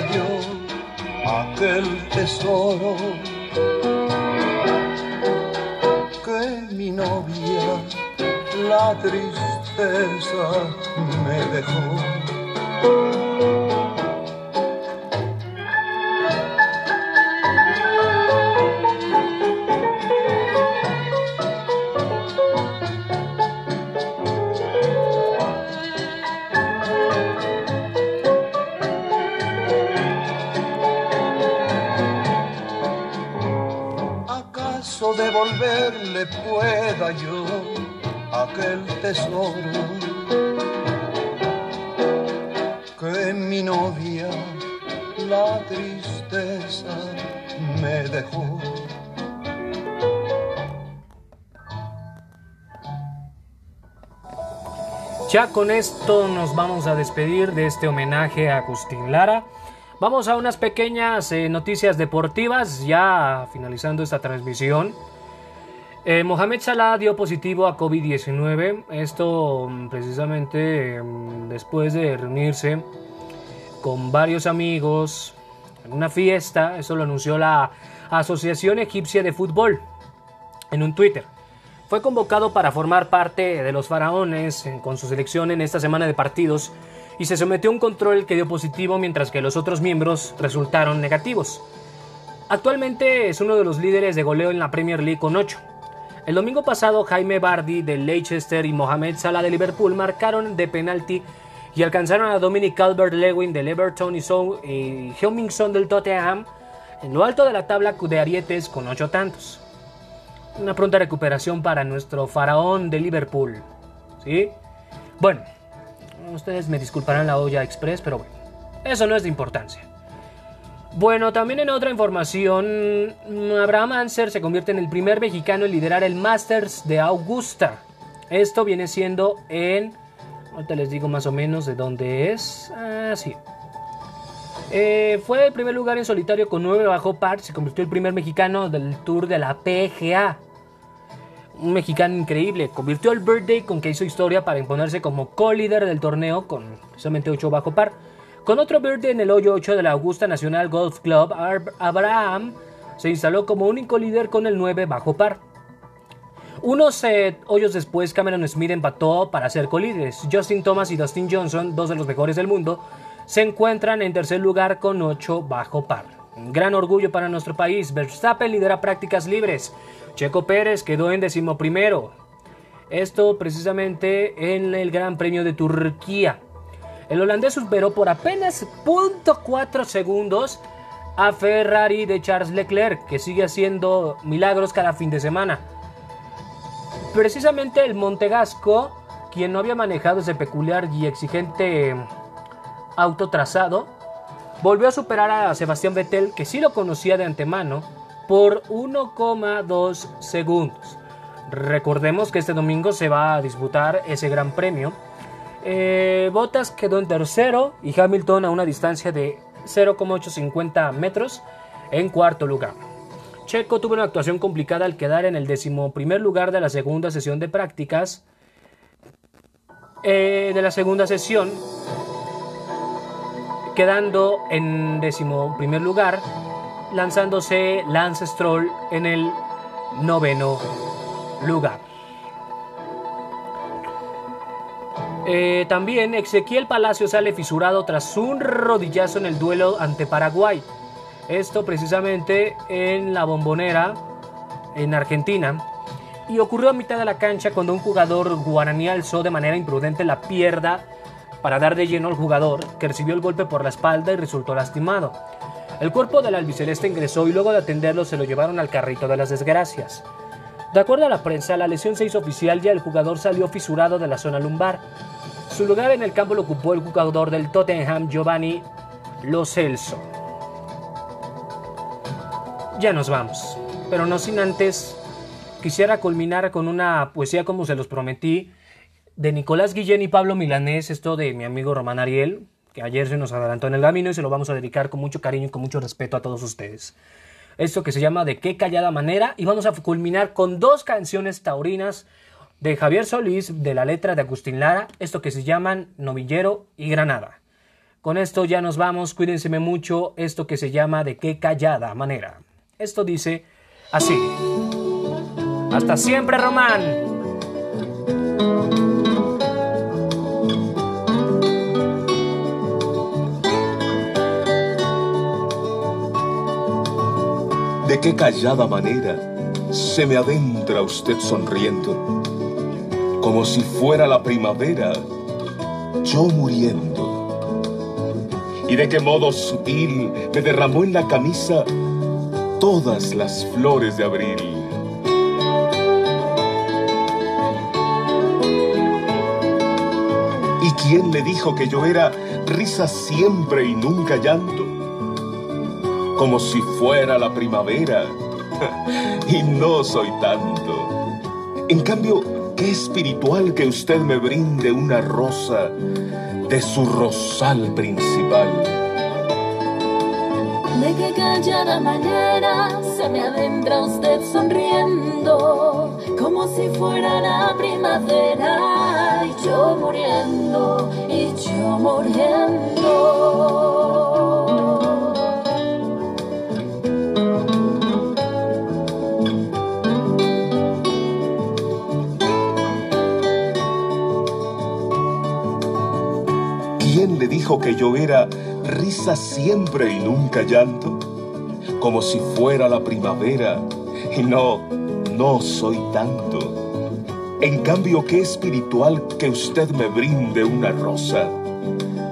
yo aquel tesoro? que mi novia la tristeza Ya con esto nos vamos a despedir de este homenaje a Agustín Lara. Vamos a unas pequeñas eh, noticias deportivas, ya finalizando esta transmisión. Eh, Mohamed Salah dio positivo a COVID-19, esto mm, precisamente mm, después de reunirse con varios amigos en una fiesta, eso lo anunció la Asociación Egipcia de Fútbol en un Twitter. Fue convocado para formar parte de los faraones con su selección en esta semana de partidos y se sometió a un control que dio positivo mientras que los otros miembros resultaron negativos. Actualmente es uno de los líderes de goleo en la Premier League con 8. El domingo pasado Jaime Bardi del Leicester y Mohamed Salah de Liverpool marcaron de penalti y alcanzaron a Dominic Calvert-Lewin del Everton y, so Son del Tottenham en lo alto de la tabla de arietes con 8 tantos. Una pronta recuperación para nuestro faraón de Liverpool. ¿Sí? Bueno, ustedes me disculparán la olla express, pero bueno, eso no es de importancia. Bueno, también en otra información, Abraham Anser se convierte en el primer mexicano en liderar el Masters de Augusta. Esto viene siendo en... Ahorita les digo más o menos de dónde es. Ah, sí. Eh, fue el primer lugar en solitario con 9 bajo par. Se convirtió el primer mexicano del Tour de la PGA un mexicano increíble. Convirtió el birthday con que hizo historia para imponerse como co-líder del torneo con solamente 8 bajo par. Con otro birthday en el hoyo 8 de la Augusta National Golf Club, Abraham se instaló como único líder con el 9 bajo par. Unos eh, hoyos después, Cameron Smith empató para ser colíderes. Justin Thomas y Dustin Johnson, dos de los mejores del mundo, se encuentran en tercer lugar con 8 bajo par. Gran orgullo para nuestro país. Verstappen lidera prácticas libres. Checo Pérez quedó en decimoprimero. Esto precisamente en el Gran Premio de Turquía. El holandés superó por apenas .4 segundos a Ferrari de Charles Leclerc, que sigue haciendo milagros cada fin de semana. Precisamente el Montegasco, quien no había manejado ese peculiar y exigente auto trazado, volvió a superar a Sebastián Vettel, que sí lo conocía de antemano, por 1,2 segundos. Recordemos que este domingo se va a disputar ese gran premio. Eh, Bottas quedó en tercero y Hamilton a una distancia de 0,850 metros en cuarto lugar. Checo tuvo una actuación complicada al quedar en el decimoprimer lugar de la segunda sesión de prácticas. Eh, de la segunda sesión, quedando en decimoprimer lugar lanzándose Lance Stroll en el noveno lugar. Eh, también Ezequiel Palacio sale fisurado tras un rodillazo en el duelo ante Paraguay. Esto precisamente en la bombonera en Argentina. Y ocurrió a mitad de la cancha cuando un jugador guaraní alzó de manera imprudente la pierna para dar de lleno al jugador que recibió el golpe por la espalda y resultó lastimado. El cuerpo del albiceleste ingresó y luego de atenderlo se lo llevaron al carrito de las desgracias. De acuerdo a la prensa, la lesión se hizo oficial y el jugador salió fisurado de la zona lumbar. Su lugar en el campo lo ocupó el jugador del Tottenham, Giovanni Lo Celso. Ya nos vamos, pero no sin antes quisiera culminar con una poesía como se los prometí de Nicolás Guillén y Pablo Milanés, esto de mi amigo Román Ariel, que ayer se nos adelantó en el camino y se lo vamos a dedicar con mucho cariño y con mucho respeto a todos ustedes. Esto que se llama De qué callada manera y vamos a culminar con dos canciones taurinas de Javier Solís de la letra de Agustín Lara, esto que se llaman Novillero y Granada. Con esto ya nos vamos, cuídense mucho, esto que se llama De qué callada manera. Esto dice así. Hasta siempre, Román. De qué callada manera se me adentra usted sonriendo, como si fuera la primavera, yo muriendo. Y de qué modo sutil me derramó en la camisa todas las flores de abril. ¿Y quién le dijo que yo era risa siempre y nunca llanto? Como si fuera la primavera. y no soy tanto. En cambio, qué espiritual que usted me brinde una rosa de su rosal principal. De qué callada manera se me adentra usted sonriendo, como si fuera la primavera, y yo muriendo, y yo muriendo. Dijo que yo era risa siempre y nunca llanto, como si fuera la primavera, y no, no soy tanto. En cambio, qué espiritual que usted me brinde una rosa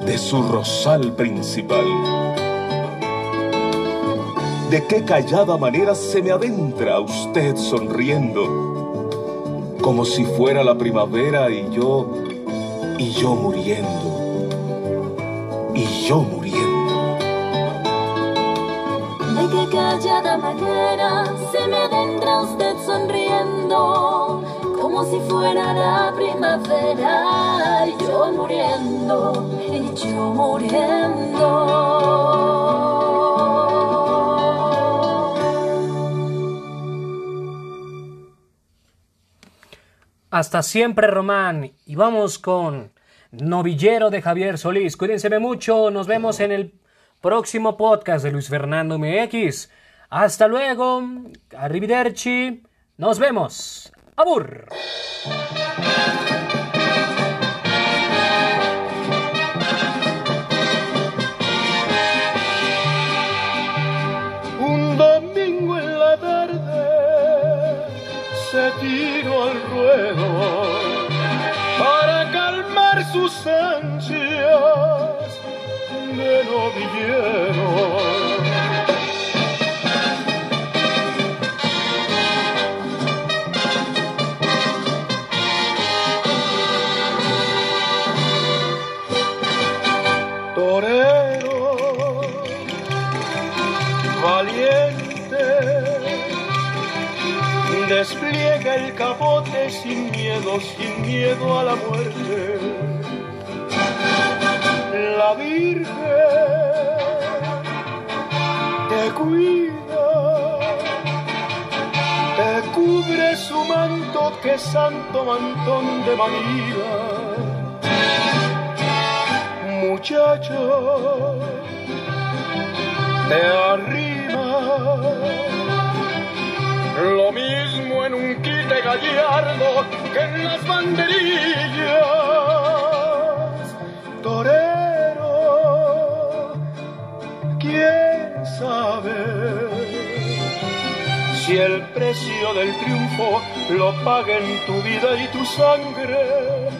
de su rosal principal. De qué callada manera se me adentra usted sonriendo, como si fuera la primavera y yo, y yo muriendo yo muriendo. De qué callada manera se me adentra usted sonriendo, como si fuera la primavera, y yo muriendo, y yo muriendo. Hasta siempre, Román. Y vamos con novillero de Javier Solís. Cuídense mucho, nos vemos en el próximo podcast de Luis Fernando MX. Hasta luego, arrivederci, nos vemos. Abur. Sus ansias de novillero. Despliega el capote sin miedo, sin miedo a la muerte la Virgen te cuida, te cubre su manto que santo mantón de María. Muchacho, te arrima lo mismo en un quite gallardo que en las banderillas. Si el precio del triunfo lo paguen tu vida y tu sangre.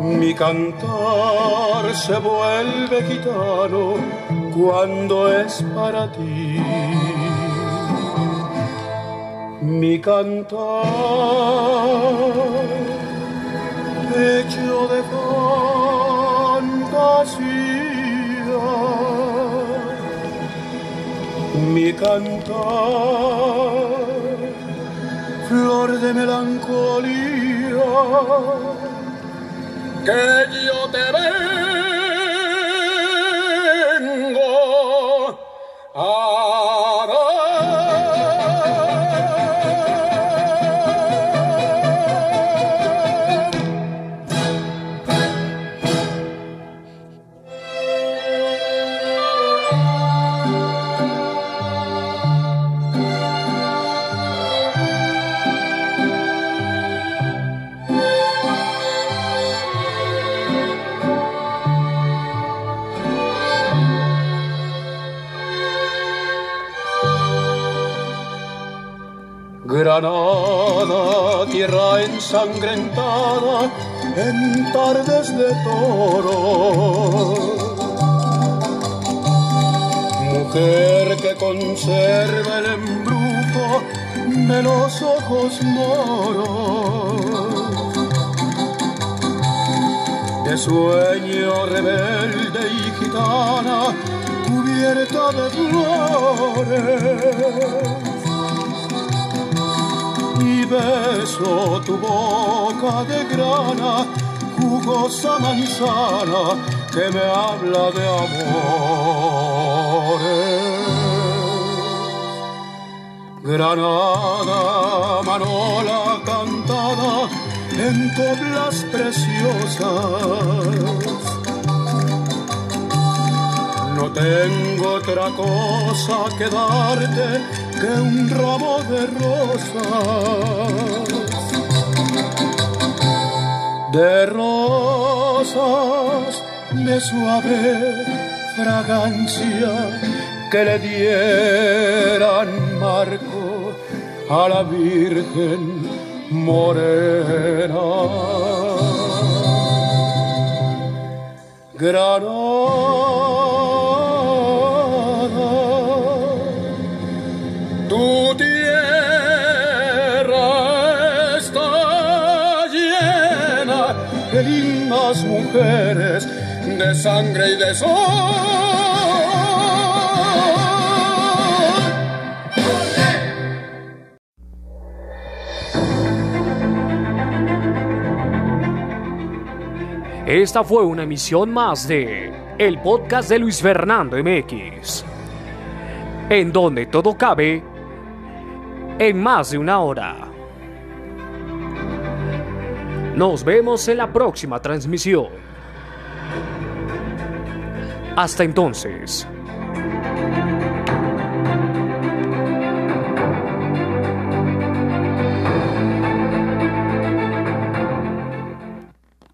Mi cantar se vuelve gitano cuando es para ti. Mi cantar hecho de fantasía, mi cantar, flor de melancolía, que yo te ensangrentada en tardes de toro. Mujer que conserva el embrujo de los ojos moros. De sueño rebelde y gitana, cubierta de flores beso tu boca de grana, jugosa manzana que me habla de amores. Granada, manola cantada en coplas preciosas. No tengo otra cosa que darte que un ramo de rosas. De rosas de suave fragancia que le dieran marco a la Virgen morena. De sangre y de sol. Esta fue una emisión más de el podcast de Luis Fernando MX, en donde todo cabe en más de una hora. Nos vemos en la próxima transmisión. Hasta entonces.